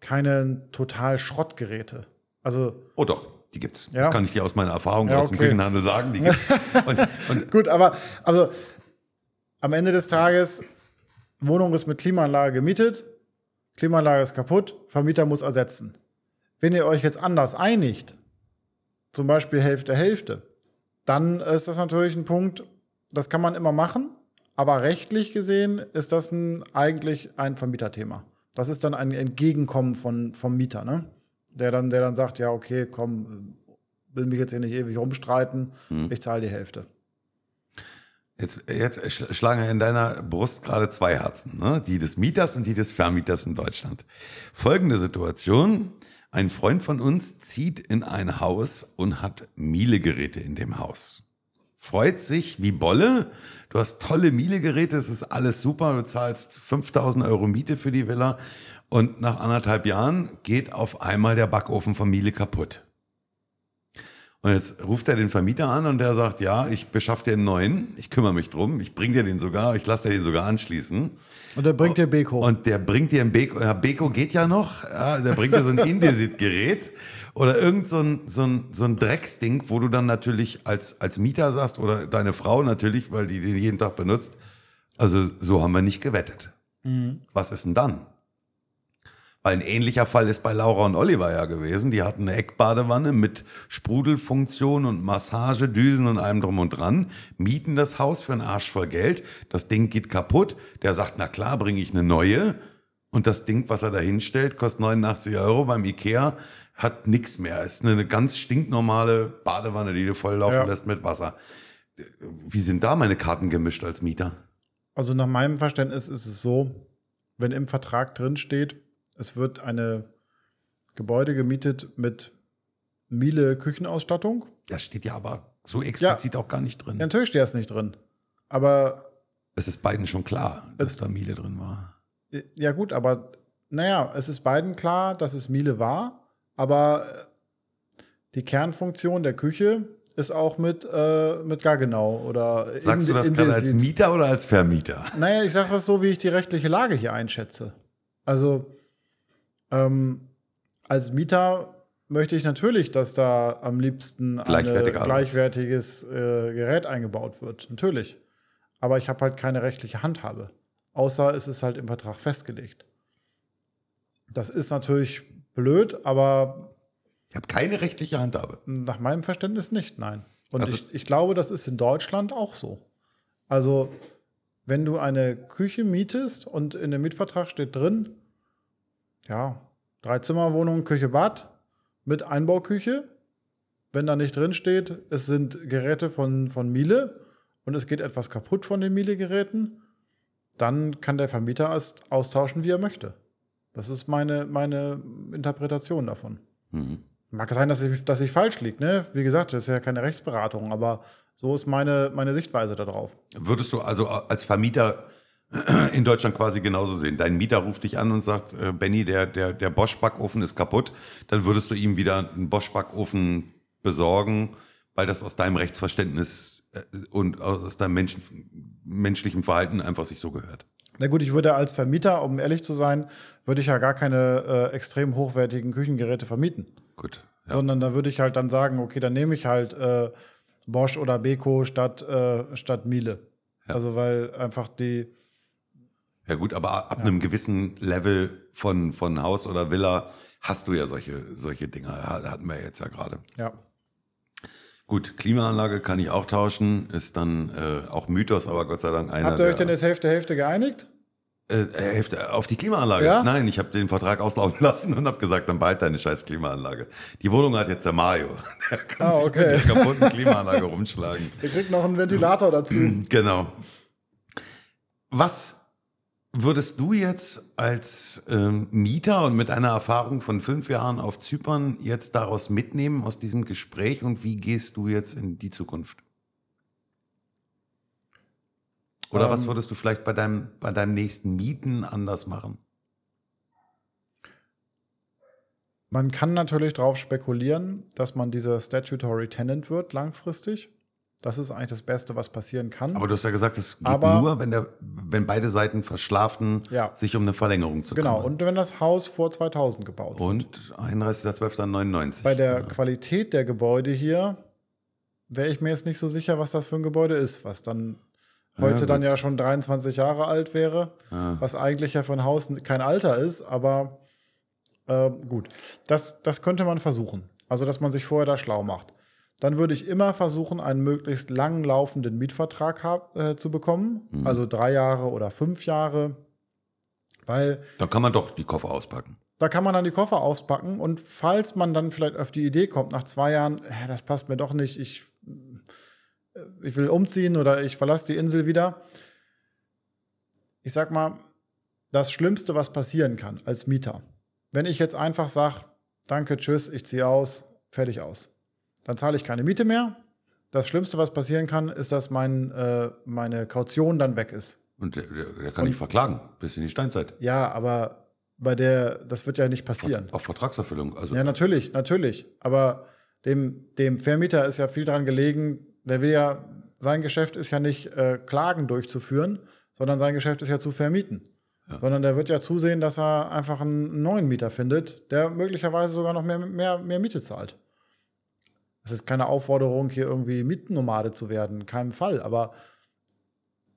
keine total Schrottgeräte. Also. Oh doch, die gibt's. Ja. Das kann ich dir aus meiner Erfahrung ja, aus dem Küchenhandel sagen. Die gibt's. und, und Gut, aber also am Ende des Tages, Wohnung ist mit Klimaanlage gemietet, Klimaanlage ist kaputt, Vermieter muss ersetzen. Wenn ihr euch jetzt anders einigt, zum Beispiel Hälfte, Hälfte, dann ist das natürlich ein Punkt, das kann man immer machen. Aber rechtlich gesehen ist das ein, eigentlich ein Vermieterthema. Das ist dann ein Entgegenkommen von, vom Mieter, ne? Der dann, der dann sagt, ja, okay, komm, will mich jetzt hier nicht ewig rumstreiten, hm. ich zahle die Hälfte. Jetzt, jetzt schlagen in deiner Brust gerade zwei Herzen, ne? die des Mieters und die des Vermieters in Deutschland. Folgende Situation. Ein Freund von uns zieht in ein Haus und hat Miele-Geräte in dem Haus. Freut sich wie Bolle, Du hast tolle Miele-Geräte, es ist alles super. Du zahlst 5000 Euro Miete für die Villa und nach anderthalb Jahren geht auf einmal der Backofen von Miele kaputt. Und jetzt ruft er den Vermieter an und der sagt, ja, ich beschaffe dir einen neuen, ich kümmere mich drum, ich bringe dir den sogar, ich lasse dir den sogar anschließen. Und der bringt dir Beko. Und der bringt dir ein Beko, ja, Beko geht ja noch, ja, der bringt dir so ein Indesit-Gerät oder irgend so ein, so, ein, so ein Drecksding, wo du dann natürlich als, als Mieter sagst oder deine Frau natürlich, weil die den jeden Tag benutzt. Also so haben wir nicht gewettet. Mhm. Was ist denn dann? Weil ein ähnlicher Fall ist bei Laura und Oliver ja gewesen. Die hatten eine Eckbadewanne mit Sprudelfunktion und Massagedüsen und allem drum und dran, mieten das Haus für einen Arsch voll Geld. Das Ding geht kaputt. Der sagt, na klar, bringe ich eine neue. Und das Ding, was er da hinstellt, kostet 89 Euro beim Ikea hat nichts mehr. Ist eine ganz stinknormale Badewanne, die du volllaufen ja. lässt mit Wasser. Wie sind da meine Karten gemischt als Mieter? Also nach meinem Verständnis ist es so, wenn im Vertrag drin steht, es wird eine Gebäude gemietet mit Miele Küchenausstattung. Das steht ja aber so explizit ja. auch gar nicht drin. Ja, natürlich steht das nicht drin. Aber es ist beiden schon klar, dass da Miele drin war. Ja, gut, aber naja, es ist beiden klar, dass es Miele war. Aber äh, die Kernfunktion der Küche ist auch mit, äh, mit Gaggenau oder Sagst in, du das gerade als Mieter oder als Vermieter? Naja, ich sage das so, wie ich die rechtliche Lage hier einschätze. Also ähm, als Mieter möchte ich natürlich, dass da am liebsten ein gleichwertiges äh, Gerät eingebaut wird. Natürlich. Aber ich habe halt keine rechtliche Handhabe. Außer es ist halt im Vertrag festgelegt. Das ist natürlich blöd, aber Ich habe keine rechtliche Handhabe. nach meinem Verständnis nicht, nein. Und Also- ich, ich glaube, das ist in Deutschland auch so. Also, wenn du eine Küche mietest und in dem Mietvertrag steht drin, ja, drei Zimmerwohnung, Küche, Bad mit Einbauküche, wenn da nicht drin steht, es sind Geräte von, von Miele und es geht etwas kaputt von den Miele-Geräten, dann kann der Vermieter es austauschen, wie er möchte. Das ist meine, meine Interpretation davon. Mhm. Mag sein, dass ich, dass ich falsch liege, ne? Wie gesagt, das ist ja keine Rechtsberatung, aber so ist meine, meine Sichtweise darauf. Würdest du also als Vermieter in Deutschland quasi genauso sehen? Dein Mieter ruft dich an und sagt, äh, Benny, der, der, der Bosch-Backofen ist kaputt. Dann würdest du ihm wieder einen Bosch-Backofen besorgen, weil das aus deinem Rechtsverständnis äh, und aus deinem Menschen, menschlichen Verhalten einfach sich so gehört. Na gut, ich würde als Vermieter, um ehrlich zu sein, würde ich ja gar keine äh, extrem hochwertigen Küchengeräte vermieten. Gut. Ja. Sondern da würde ich halt dann sagen, okay, dann nehme ich halt äh, Bosch oder Beko statt, äh, statt Miele. Ja. Also weil einfach die, Ja gut, aber ab einem gewissen Level von, von Haus oder Villa hast du ja solche, solche Dinger. Ha- Hatten wir jetzt ja gerade. ja. Gut, Klimaanlage kann ich auch tauschen, ist dann äh, auch Mythos, aber Gott sei Dank einer. Habt ihr euch der- denn jetzt Hälfte, Hälfte geeinigt? Äh, Hälfte auf die Klimaanlage? Ja? Nein, ich habe den Vertrag auslaufen lassen und habe gesagt, dann behalt deine scheiß Klimaanlage. Die Wohnung hat jetzt der Mario. Der kann Ah, sich okay. mit der kaputten Klimaanlage rumschlagen. Ihr kriegt noch einen Ventilator dazu. Genau. Was würdest du jetzt als ähm, Mieter und mit einer Erfahrung von fünf Jahren auf Zypern jetzt daraus mitnehmen aus diesem Gespräch und wie gehst du jetzt in die Zukunft? Oder Ähm, was würdest du vielleicht bei deinem, bei deinem nächsten Mieten anders machen? Man kann natürlich darauf spekulieren, dass man dieser Statutory Tenant wird langfristig. Das ist eigentlich das Beste, was passieren kann. Aber du hast ja gesagt, es geht Aber- nur, wenn, der, wenn beide Seiten verschlafen, Ja. sich um eine Verlängerung zu genau, kümmern. und wenn das Haus vor 2000 gebaut wird. Und 31.12.99. Bei der Ja. Qualität der Gebäude hier wäre ich mir jetzt nicht so sicher, was das für ein Gebäude ist, was dann heute dann gut. ja schon 23 Jahre alt wäre, Ja. was eigentlich ja für ein Haus kein Alter ist, aber äh, gut. Das, das könnte man versuchen. Also, dass man sich vorher da schlau macht. Dann würde ich immer versuchen, einen möglichst lang laufenden Mietvertrag hab, äh, zu bekommen. Mhm. Also drei Jahre oder fünf Jahre. Weil Dann kann man doch die Koffer auspacken. da kann man dann die Koffer auspacken und falls man dann vielleicht auf die Idee kommt, nach zwei Jahren, äh, das passt mir doch nicht, ich, äh, ich will umziehen oder ich verlasse die Insel wieder. Ich sag mal, das Schlimmste, was passieren kann als Mieter, wenn ich jetzt einfach sage, danke, tschüss, ich ziehe aus, fertig aus, dann zahle ich keine Miete mehr. Das Schlimmste, was passieren kann, ist, dass mein, äh, meine Kaution dann weg ist. Und der, der, kann dich verklagen, bis in die Steinzeit. Ja, aber bei der, das wird ja nicht passieren. Auf Vertragserfüllung. Also Ja, natürlich, natürlich. Aber dem, dem Vermieter ist ja viel daran gelegen, der will ja, sein Geschäft ist ja nicht äh, Klagen durchzuführen, sondern sein Geschäft ist ja zu vermieten. Ja. Sondern der wird ja zusehen, dass er einfach einen neuen Mieter findet, der möglicherweise sogar noch mehr, mehr, mehr Miete zahlt. Es ist keine Aufforderung, hier irgendwie Mietnomade zu werden, in keinem Fall. Aber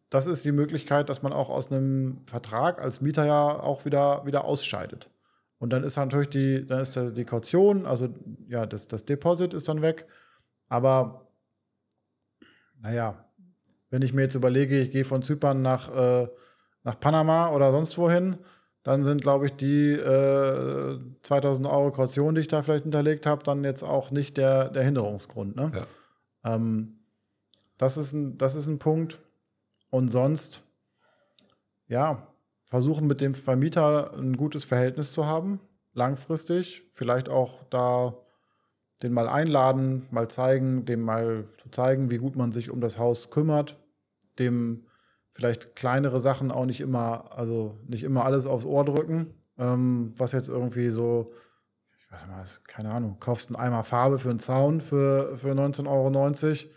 das ist die Möglichkeit, dass man auch aus einem Vertrag als Mieter ja auch wieder, wieder ausscheidet. Und dann ist natürlich die, dann ist die Kaution, also ja, das, das Deposit ist dann weg. Aber naja, wenn ich mir jetzt überlege, ich gehe von Zypern nach, äh, nach Panama oder sonst wohin, dann sind, glaube ich, die äh, 2000 Euro Kaution, die ich da vielleicht hinterlegt habe, dann jetzt auch nicht der, der Hinderungsgrund. Ne? Ja. Ähm, das, ist ein, das ist ein Punkt. Und sonst, ja, versuchen mit dem Vermieter ein gutes Verhältnis zu haben, langfristig. Vielleicht auch da den mal einladen, mal zeigen, dem mal zu zeigen, wie gut man sich um das Haus kümmert, dem vielleicht kleinere Sachen auch nicht immer, also nicht immer alles aufs Ohr drücken, ähm, was jetzt irgendwie so, ich weiß mal, keine Ahnung, kaufst einen Eimer Farbe für einen Zaun für, für 19,90 Euro.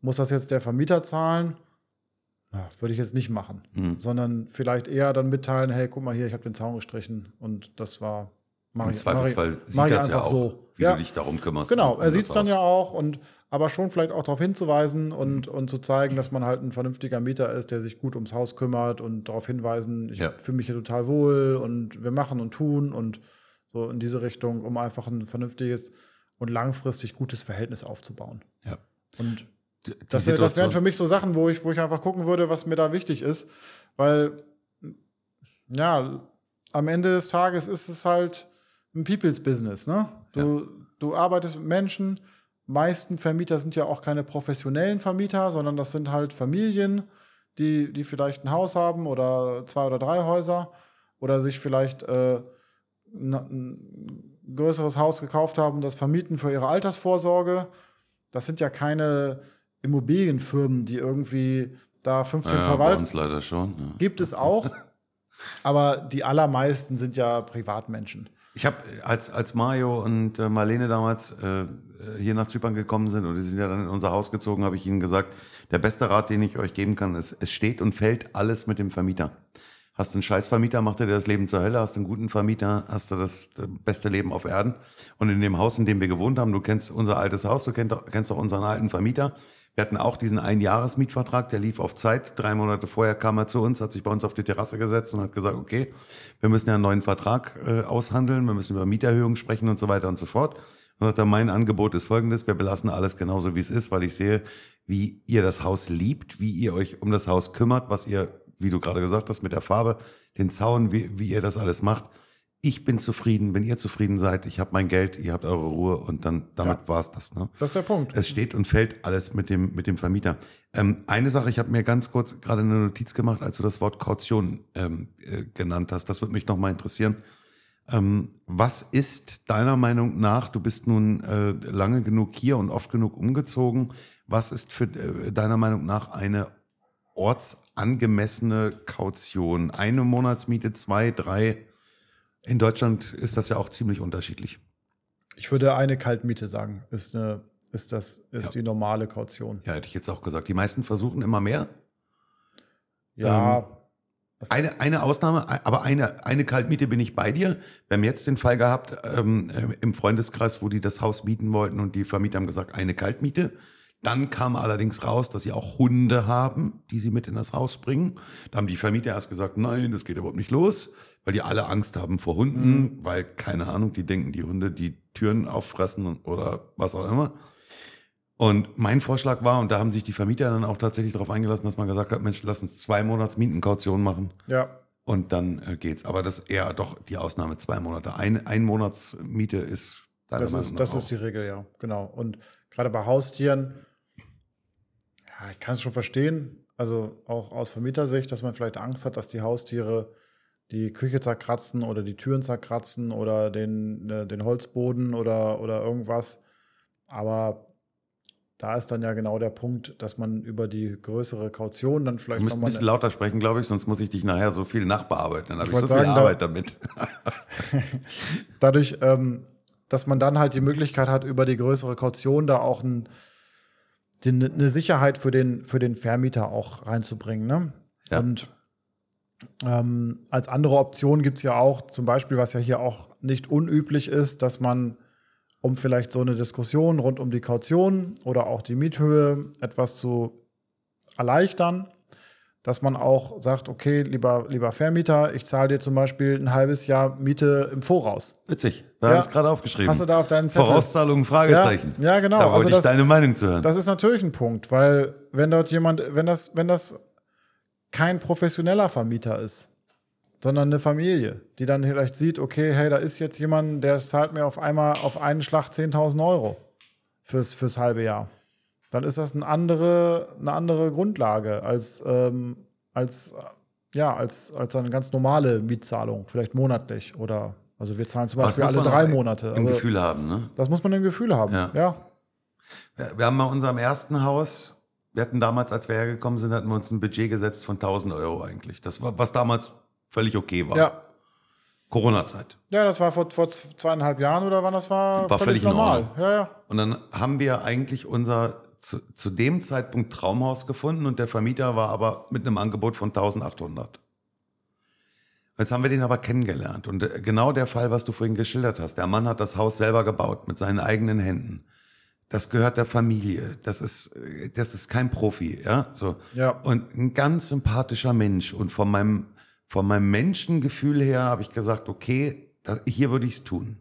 Muss das jetzt der Vermieter zahlen? Ja, würde ich jetzt nicht machen, Mhm. sondern vielleicht eher dann mitteilen, hey, guck mal hier, ich habe den Zaun gestrichen und das war, mach Im ich, mach ich, Zweifelsfall sieht mach ich das ja einfach auch, so. wie Ja. du dich darum kümmerst. Genau, um er sieht es dann ja auch und aber schon vielleicht auch darauf hinzuweisen und, und zu zeigen, dass man halt ein vernünftiger Mieter ist, der sich gut ums Haus kümmert und darauf hinweisen, ich Ja. fühle mich hier total wohl und wir machen und tun und so in diese Richtung, um einfach ein vernünftiges und langfristig gutes Verhältnis aufzubauen. Ja. Und Die- die das, das wären für mich so Sachen, wo ich, wo ich einfach gucken würde, was mir da wichtig ist. Weil, ja, am Ende des Tages ist es halt ein People's Business. Ne? Du, du arbeitest mit Menschen. Meisten Vermieter sind ja auch keine professionellen Vermieter, sondern das sind halt Familien, die, die vielleicht ein Haus haben oder zwei oder drei Häuser oder sich vielleicht äh, ein, größeres Haus gekauft haben das vermieten für ihre Altersvorsorge. Das sind ja keine Immobilienfirmen, die irgendwie da 15 ja, bei verwalten. uns leider schon. Ja. Gibt es auch, aber die allermeisten sind ja Privatmenschen. Ich habe, als, als Mario und äh, Marlene damals äh, hier nach Zypern gekommen sind und die sind ja dann in unser Haus gezogen, habe ich ihnen gesagt, der beste Rat, den ich euch geben kann, ist, es steht und fällt alles mit dem Vermieter. Hast du einen Scheißvermieter, macht er dir das Leben zur Hölle. Hast du einen guten Vermieter, hast du das äh, beste Leben auf Erden. Und in dem Haus, in dem wir gewohnt haben, du kennst unser altes Haus, du kennst auch unseren alten Vermieter. Wir hatten auch diesen Einjahresmietvertrag, der lief auf Zeit. Drei Monate vorher kam er zu uns, hat sich bei uns auf die Terrasse gesetzt und hat gesagt, okay, wir müssen ja einen neuen Vertrag äh, aushandeln, wir müssen über Mieterhöhungen sprechen und so weiter und so fort. Und sagt er, mein Angebot ist folgendes, wir belassen alles genauso, wie es ist, weil ich sehe, wie ihr das Haus liebt, wie ihr euch um das Haus kümmert, was ihr, wie du gerade gesagt hast, mit der Farbe, den Zaun, wie, wie ihr das alles macht. Ich bin zufrieden, wenn ihr zufrieden seid, ich habe mein Geld, ihr habt eure Ruhe und dann damit Ja. war's das. Ne? Das ist der Punkt. Es steht und fällt alles mit dem, mit dem Vermieter. Ähm, eine Sache, ich habe mir ganz kurz gerade eine Notiz gemacht, als du das Wort Kaution ähm, äh, genannt hast. Das würde mich nochmal interessieren. Ähm, was ist deiner Meinung nach, du bist nun äh, lange genug hier und oft genug umgezogen, was ist für äh, deiner Meinung nach eine ortsangemessene Kaution? Eine Monatsmiete, zwei, drei? In Deutschland ist das ja auch ziemlich unterschiedlich. Ich würde eine Kaltmiete sagen, ist, eine, ist, das, ist Ja. die normale Kaution. Ja, hätte ich jetzt auch gesagt. Die meisten versuchen immer mehr. Ja, Eine, eine Ausnahme, aber eine, eine Kaltmiete bin ich bei dir. Wir haben jetzt den Fall gehabt ähm, äh, im Freundeskreis, wo die das Haus mieten wollten und die Vermieter haben gesagt, eine Kaltmiete. Dann kam allerdings raus, dass sie auch Hunde haben, die sie mit in das Haus bringen. Da haben die Vermieter erst gesagt, nein, das geht überhaupt nicht los, weil die alle Angst haben vor Hunden, weil, keine Ahnung, die denken, die Hunde die Türen auffressen oder was auch immer. Und mein Vorschlag war, und da haben sich die Vermieter dann auch tatsächlich darauf eingelassen, dass man gesagt hat, Mensch, lass uns zwei Monats Mietenkaution machen ja. und dann äh, geht's. Aber das ist eher doch die Ausnahme, zwei Monate. Ein, ein Monatsmiete ist deiner Das, Meinung ist, das auch. ist die Regel, ja, genau. Und gerade bei Haustieren, ja, ich kann es schon verstehen, also auch aus Vermietersicht, dass man vielleicht Angst hat, dass die Haustiere die Küche zerkratzen oder die Türen zerkratzen oder den, äh, den Holzboden oder, oder irgendwas. Aber da ist dann ja genau der Punkt, dass man über die größere Kaution dann vielleicht Du musst ein bisschen lauter sprechen, glaube ich, sonst muss ich dich nachher so viel nachbearbeiten. Dann habe Ich ich so wollte viel sagen, da- Arbeit damit. dadurch, ähm, dass man dann halt die Möglichkeit hat, über die größere Kaution da auch ein, die, eine Sicherheit für den, für den Vermieter auch reinzubringen. Ne? Ja. Und ähm, als andere Option gibt es ja auch, zum Beispiel, was ja hier auch nicht unüblich ist, dass man, um vielleicht so eine Diskussion rund um die Kaution oder auch die Miethöhe etwas zu erleichtern, dass man auch sagt, okay, lieber, lieber Vermieter, ich zahle dir zum Beispiel ein halbes Jahr Miete im Voraus. Witzig. Da Ja. habe ich es gerade aufgeschrieben. Hast du da auf deinen Zettel? Vorauszahlung, Fragezeichen. Ja, ja, genau. Da wollte Also ich das- deine Meinung zu hören. Das ist natürlich ein Punkt, weil wenn dort jemand, wenn das, wenn das kein professioneller Vermieter ist, sondern eine Familie, die dann vielleicht sieht, okay, hey, da ist jetzt jemand, der zahlt mir auf einmal auf einen Schlag 10.000 Euro fürs, fürs halbe Jahr. Dann ist das eine andere, eine andere Grundlage als, ähm, als, äh, ja, als, als eine ganz normale Mietzahlung, vielleicht monatlich oder, also wir zahlen zum Beispiel das muss alle man drei Monate. Ein aber Gefühl haben, ne? Das muss man im Gefühl haben, Ja. ja. Wir wir haben bei unserem ersten Haus, wir hatten damals, als wir hergekommen sind, hatten wir uns ein Budget gesetzt von 1000 Euro eigentlich. Das war, was damals völlig okay war. Ja, Corona-Zeit. Ja, das war vor, vor zweieinhalb Jahren oder wann das war? War völlig in normal. Ja, ja. Und dann haben wir eigentlich unser zu, zu dem Zeitpunkt Traumhaus gefunden und der Vermieter war aber mit einem Angebot von 1800. Jetzt haben wir den aber kennengelernt und äh, genau der Fall, was du vorhin geschildert hast. Der Mann hat das Haus selber gebaut mit seinen eigenen Händen. das gehört der Familie. Das ist, äh, das ist kein Profi, ja. So. Ja. Und ein ganz sympathischer Mensch. Und von meinem, von meinem Menschengefühl her habe ich gesagt, okay, da, hier würde ich es tun.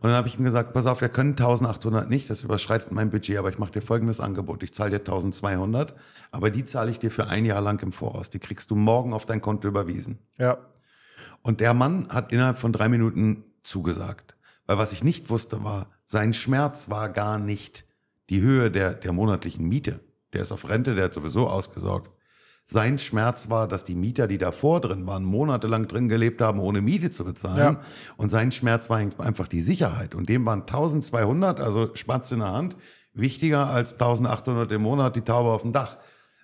Und dann habe ich ihm gesagt, pass auf, wir können 1800 nicht, das überschreitet mein Budget, aber ich mache dir folgendes Angebot. Ich zahle dir 1200, aber die zahle ich dir für ein Jahr lang im Voraus. Die kriegst du morgen auf dein Konto überwiesen. Ja. Und der Mann hat innerhalb von drei Minuten zugesagt. Weil was ich nicht wusste, war, sein Schmerz war gar nicht die Höhe der, der monatlichen Miete. Der ist auf Rente, der hat sowieso ausgesorgt. Sein Schmerz war, dass die Mieter, die davor drin waren, monatelang drin gelebt haben, ohne Miete zu bezahlen. Ja. Und sein Schmerz war einfach die Sicherheit. Und dem waren 1200, also Spatz in der Hand, wichtiger als 1800 im Monat die Taube auf dem Dach.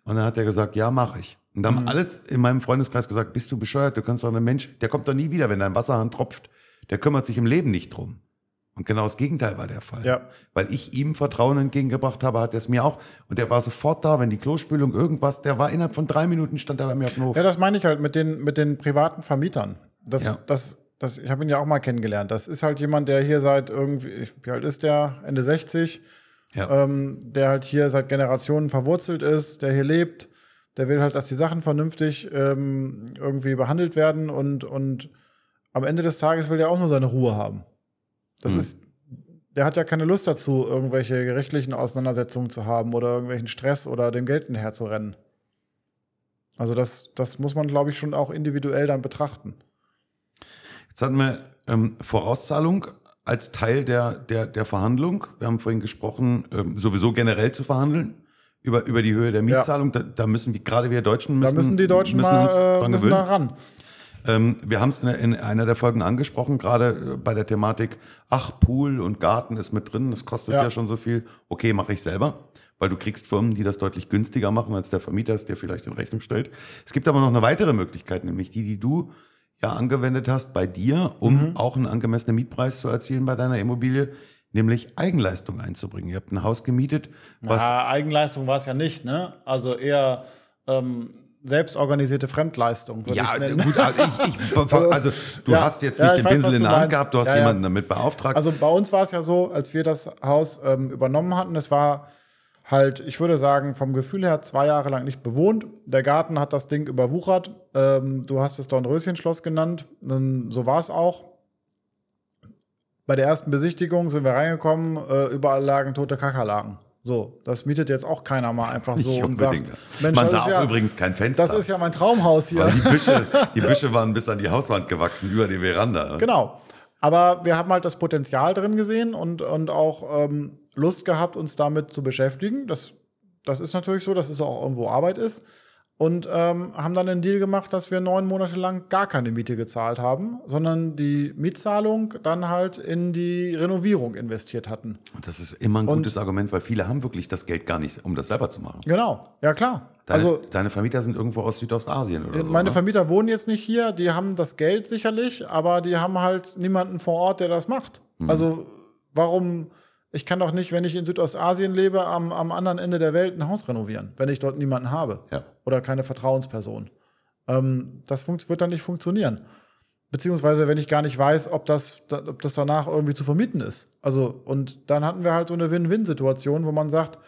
Und dann hat er gesagt, ja, mache ich. Und dann haben alle in meinem Freundeskreis gesagt, bist du bescheuert, du kannst doch einen Mensch, der kommt doch nie wieder, wenn dein Wasserhahn tropft. Der kümmert sich im Leben nicht drum. Und genau das Gegenteil war der Fall. Ja. Weil ich ihm Vertrauen entgegengebracht habe, hat er es mir auch. Und der war sofort da, wenn die Klospülung irgendwas, der war innerhalb von drei Minuten, stand er bei mir auf dem Hof. Ja, das meine ich halt mit den, mit den privaten Vermietern. Das, Ja. das, das, ich habe ihn ja auch mal kennengelernt. Das ist halt jemand, der hier seit irgendwie, wie alt ist der? Ende 60, Ja. ähm, der halt hier seit Generationen verwurzelt ist, der hier lebt. Der will halt, dass die Sachen vernünftig ähm, irgendwie behandelt werden und, und am Ende des Tages will der auch nur seine Ruhe haben. Das Mhm. ist, der hat ja keine Lust dazu, irgendwelche gerichtlichen Auseinandersetzungen zu haben oder irgendwelchen Stress oder dem Geld hinterher zu rennen. Also das, das muss man, glaube ich, schon auch individuell dann betrachten. Jetzt hatten wir ähm, Vorauszahlung als Teil der, der, der Verhandlung. Wir haben vorhin gesprochen, ähm, sowieso generell zu verhandeln über, über die Höhe der Mietzahlung. Da, da müssen wir, gerade wir Deutschen müssen, Da müssen die Deutschen müssen mal uns äh, dran müssen da gewöhnen. ran. Ähm, wir haben es in, in einer der Folgen angesprochen, gerade äh, bei der Thematik, ach, Pool und Garten ist mit drin, das kostet ja, Ja. schon so viel. Okay, mache ich selber, weil du kriegst Firmen, die das deutlich günstiger machen, als der Vermieter es dir vielleicht in Rechnung stellt. Es gibt aber noch eine weitere Möglichkeit, nämlich die, die du ja angewendet hast bei dir, um Mhm. auch einen angemessenen Mietpreis zu erzielen bei deiner Immobilie, nämlich Eigenleistung einzubringen. Ihr habt ein Haus gemietet, was Ja, Eigenleistung war es ja nicht, ne? Also eher ähm, selbstorganisierte Fremdleistung. Ja, gut, also, ich, ich, also du Ja, hast jetzt ja, nicht ich den weiß, Pinsel in der Hand gehabt, du hast Ja, ja. jemanden damit beauftragt. Also bei uns war es ja so, als wir das Haus ähm, übernommen hatten, es war halt, ich würde sagen, vom Gefühl her zwei Jahre lang nicht bewohnt. Der Garten hat das Ding überwuchert. Ähm, du hast es Dornröschenschloss genannt. Ähm, so war es auch. Bei der ersten Besichtigung sind wir reingekommen, äh, überall lagen tote Kakerlaken. So, das mietet jetzt auch keiner mal einfach so und sagt. Mensch, Man das sah ja, übrigens kein Fenster. das ist ja mein Traumhaus hier. Die Büsche, die Büsche waren bis an die Hauswand gewachsen, über die Veranda. ne? Genau. Aber wir haben halt das Potenzial drin gesehen und, und auch ähm, Lust gehabt, uns damit zu beschäftigen. Das, das ist natürlich so, dass es auch irgendwo Arbeit ist. Und ähm, haben dann einen Deal gemacht, dass wir neun Monate lang gar keine Miete gezahlt haben, sondern die Mietzahlung dann halt in die Renovierung investiert hatten. Und das ist immer ein gutes Argument, weil viele haben wirklich das Geld gar nicht, um das selber zu machen. Genau, ja klar. Deine, also deine Vermieter sind irgendwo aus Südostasien oder so. meine ne? Vermieter wohnen jetzt nicht hier, die haben das Geld sicherlich, aber die haben halt niemanden vor Ort, der das macht. Mhm. Also warum, ich kann doch nicht, wenn ich in Südostasien lebe, am, am anderen Ende der Welt ein Haus renovieren, wenn ich dort niemanden habe Ja. oder keine Vertrauensperson. Ähm, das wird dann nicht funktionieren. Beziehungsweise, wenn ich gar nicht weiß, ob das, da- ob das danach irgendwie zu vermieten ist. Also, und dann hatten wir halt so eine Win-Win-Situation, wo man sagt,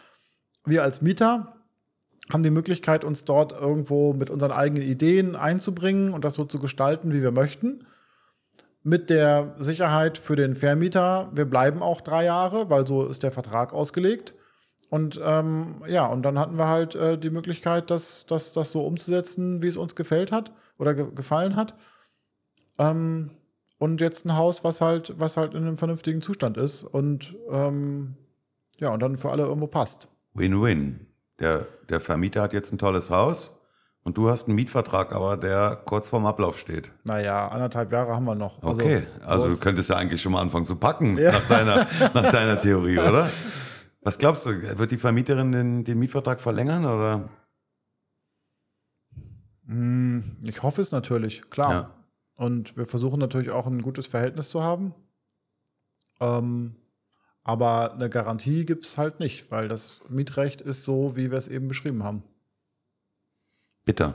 wir als Mieter haben die Möglichkeit, uns dort irgendwo mit unseren eigenen Ideen einzubringen und das so zu gestalten, wie wir möchten. Mit der Sicherheit für den Vermieter, wir bleiben auch drei Jahre, weil so ist der Vertrag ausgelegt. Und ähm, ja, und dann hatten wir halt äh, die Möglichkeit, das, das, das so umzusetzen, wie es uns gefällt hat oder ge gefallen hat. Ähm, und jetzt ein Haus, was halt, was halt in einem vernünftigen Zustand ist und ähm, ja, und dann für alle irgendwo passt. Win-win. Der, der Vermieter hat jetzt ein tolles Haus und du hast einen Mietvertrag, aber der kurz vorm Ablauf steht. Naja, anderthalb Jahre haben wir noch. Okay, also, du es- könntest ja eigentlich schon mal anfangen zu packen Ja. nach, deiner, nach deiner Theorie, oder? Was glaubst du, wird die Vermieterin den, den Mietvertrag verlängern oder? Hm, Ich hoffe es natürlich, klar. Ja. Und wir versuchen natürlich auch ein gutes Verhältnis zu haben. Ähm, aber eine Garantie gibt es halt nicht, weil das Mietrecht ist so, wie wir es eben beschrieben haben. Bitter.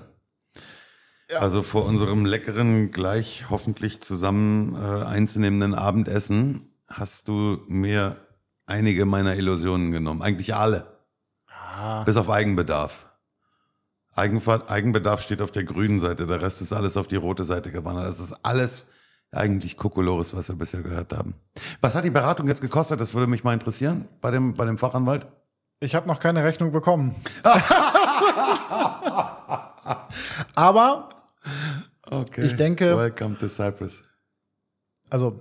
Ja. Also vor unserem leckeren, gleich hoffentlich zusammen äh, einzunehmenden Abendessen hast du mir einige meiner Illusionen genommen. Eigentlich alle. Ah. Bis auf Eigenbedarf. Eigenver Eigenbedarf steht auf der grünen Seite, der Rest ist alles auf die rote Seite gewandert. Das ist alles eigentlich Kokolores, was wir bisher gehört haben. Was hat die Beratung jetzt gekostet? Das würde mich mal interessieren bei dem, bei dem Fachanwalt. Ich habe noch keine Rechnung bekommen. Aber Okay. Ich denke- Welcome to Cyprus. also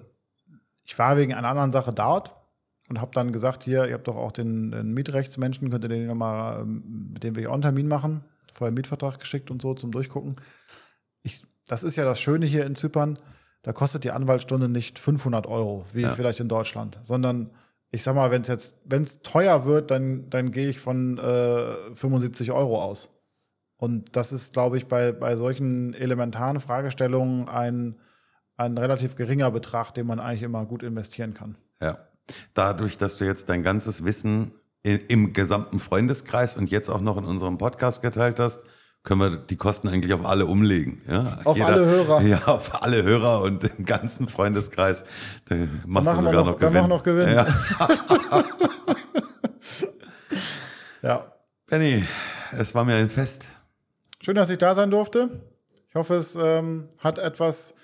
ich war wegen einer anderen Sache dort und habe dann gesagt, hier, ihr habt doch auch den, den Mietrechtsmenschen, könnt ihr den nochmal, ähm, mit dem wir auch einen Termin machen, vorher einen Mietvertrag geschickt und so zum Durchgucken. Ich, das ist ja das Schöne hier in Zypern, da kostet die Anwaltsstunde nicht 500 Euro, wie Ja. vielleicht in Deutschland, sondern ich sag mal, wenn es jetzt, wenn es teuer wird, dann, dann gehe ich von äh, 75 Euro aus. Und das ist, glaube ich, bei, bei solchen elementaren Fragestellungen ein, ein relativ geringer Betrag, den man eigentlich immer gut investieren kann. Ja. Dadurch, dass du jetzt dein ganzes Wissen im gesamten Freundeskreis und jetzt auch noch in unserem Podcast geteilt hast, können wir die Kosten eigentlich auf alle umlegen. Ja? Auf alle Hörer. Ja, auf alle Hörer und im ganzen Freundeskreis. Da machst machen du wir sogar noch- noch, dann Gewinn. machen wir noch Gewinn. Ja. Ja. Benny, es war mir ein Fest. Schön, dass ich da sein durfte. Ich hoffe, es ähm, hat etwas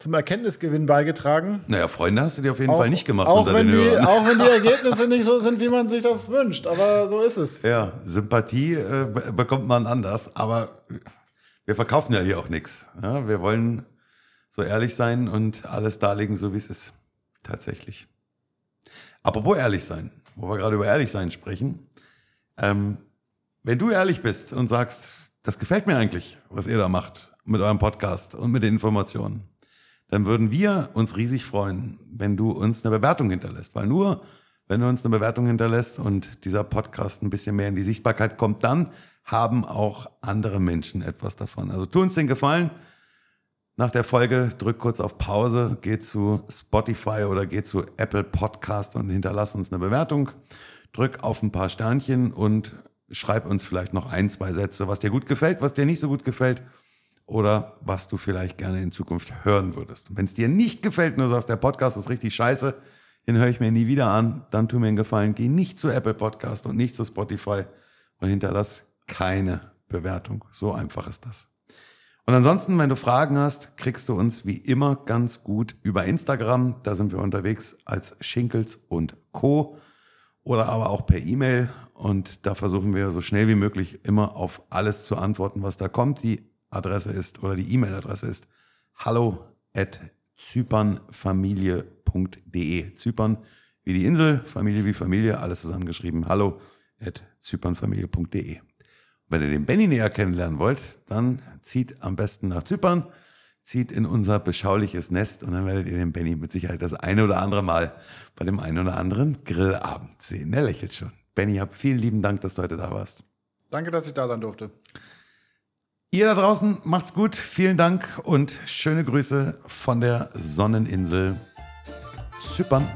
zum Erkenntnisgewinn beigetragen. Naja, Freunde hast du dir auf jeden Auch- Fall nicht gemacht auch unter wenn, den die, Hörern. auch wenn die Ergebnisse nicht so sind, wie man sich das wünscht. Aber so ist es. Ja, Sympathie äh, be- bekommt man anders, aber wir verkaufen ja hier auch nichts. Ja, wir wollen so ehrlich sein und alles darlegen, so wie es ist. Tatsächlich. Apropos ehrlich sein, wo wir gerade über ehrlich sein sprechen. Ähm, wenn du ehrlich bist und sagst, das gefällt mir eigentlich, was ihr da macht mit eurem Podcast und mit den Informationen, dann würden wir uns riesig freuen, wenn du uns eine Bewertung hinterlässt. Weil nur, wenn du uns eine Bewertung hinterlässt und dieser Podcast ein bisschen mehr in die Sichtbarkeit kommt, dann haben auch andere Menschen etwas davon. Also tu uns den Gefallen. Nach der Folge drück kurz auf Pause, geh zu Spotify oder geh zu Apple Podcast und hinterlass uns eine Bewertung. Drück auf ein paar Sternchen und schreib uns vielleicht noch ein, zwei Sätze, was dir gut gefällt, was dir nicht so gut gefällt oder was du vielleicht gerne in Zukunft hören würdest. Wenn es dir nicht gefällt und du sagst, der Podcast ist richtig scheiße, den höre ich mir nie wieder an, dann tu mir einen Gefallen, geh nicht zu Apple Podcast und nicht zu Spotify und hinterlass keine Bewertung. So einfach ist das. Und ansonsten, wenn du Fragen hast, kriegst du uns wie immer ganz gut über Instagram. Da sind wir unterwegs als Schinkels und Co. Oder aber auch per E-Mail. Und da versuchen wir so schnell wie möglich immer auf alles zu antworten, was da kommt. Die Adresse ist oder die E-Mail-Adresse ist hallo at zypernfamilie.de. Zypern wie die Insel, Familie wie Familie, alles zusammengeschrieben. Hallo at zypernfamilie.de. Wenn ihr den Benny näher kennenlernen wollt, dann zieht am besten nach Zypern, zieht in unser beschauliches Nest und dann werdet ihr den Benny mit Sicherheit das eine oder andere Mal bei dem einen oder anderen Grillabend sehen. Er lächelt schon. Benny, hab vielen lieben Dank, dass du heute da warst. Danke, dass ich da sein durfte. Ihr da draußen macht's gut, vielen Dank und schöne Grüße von der Sonneninsel Zypern.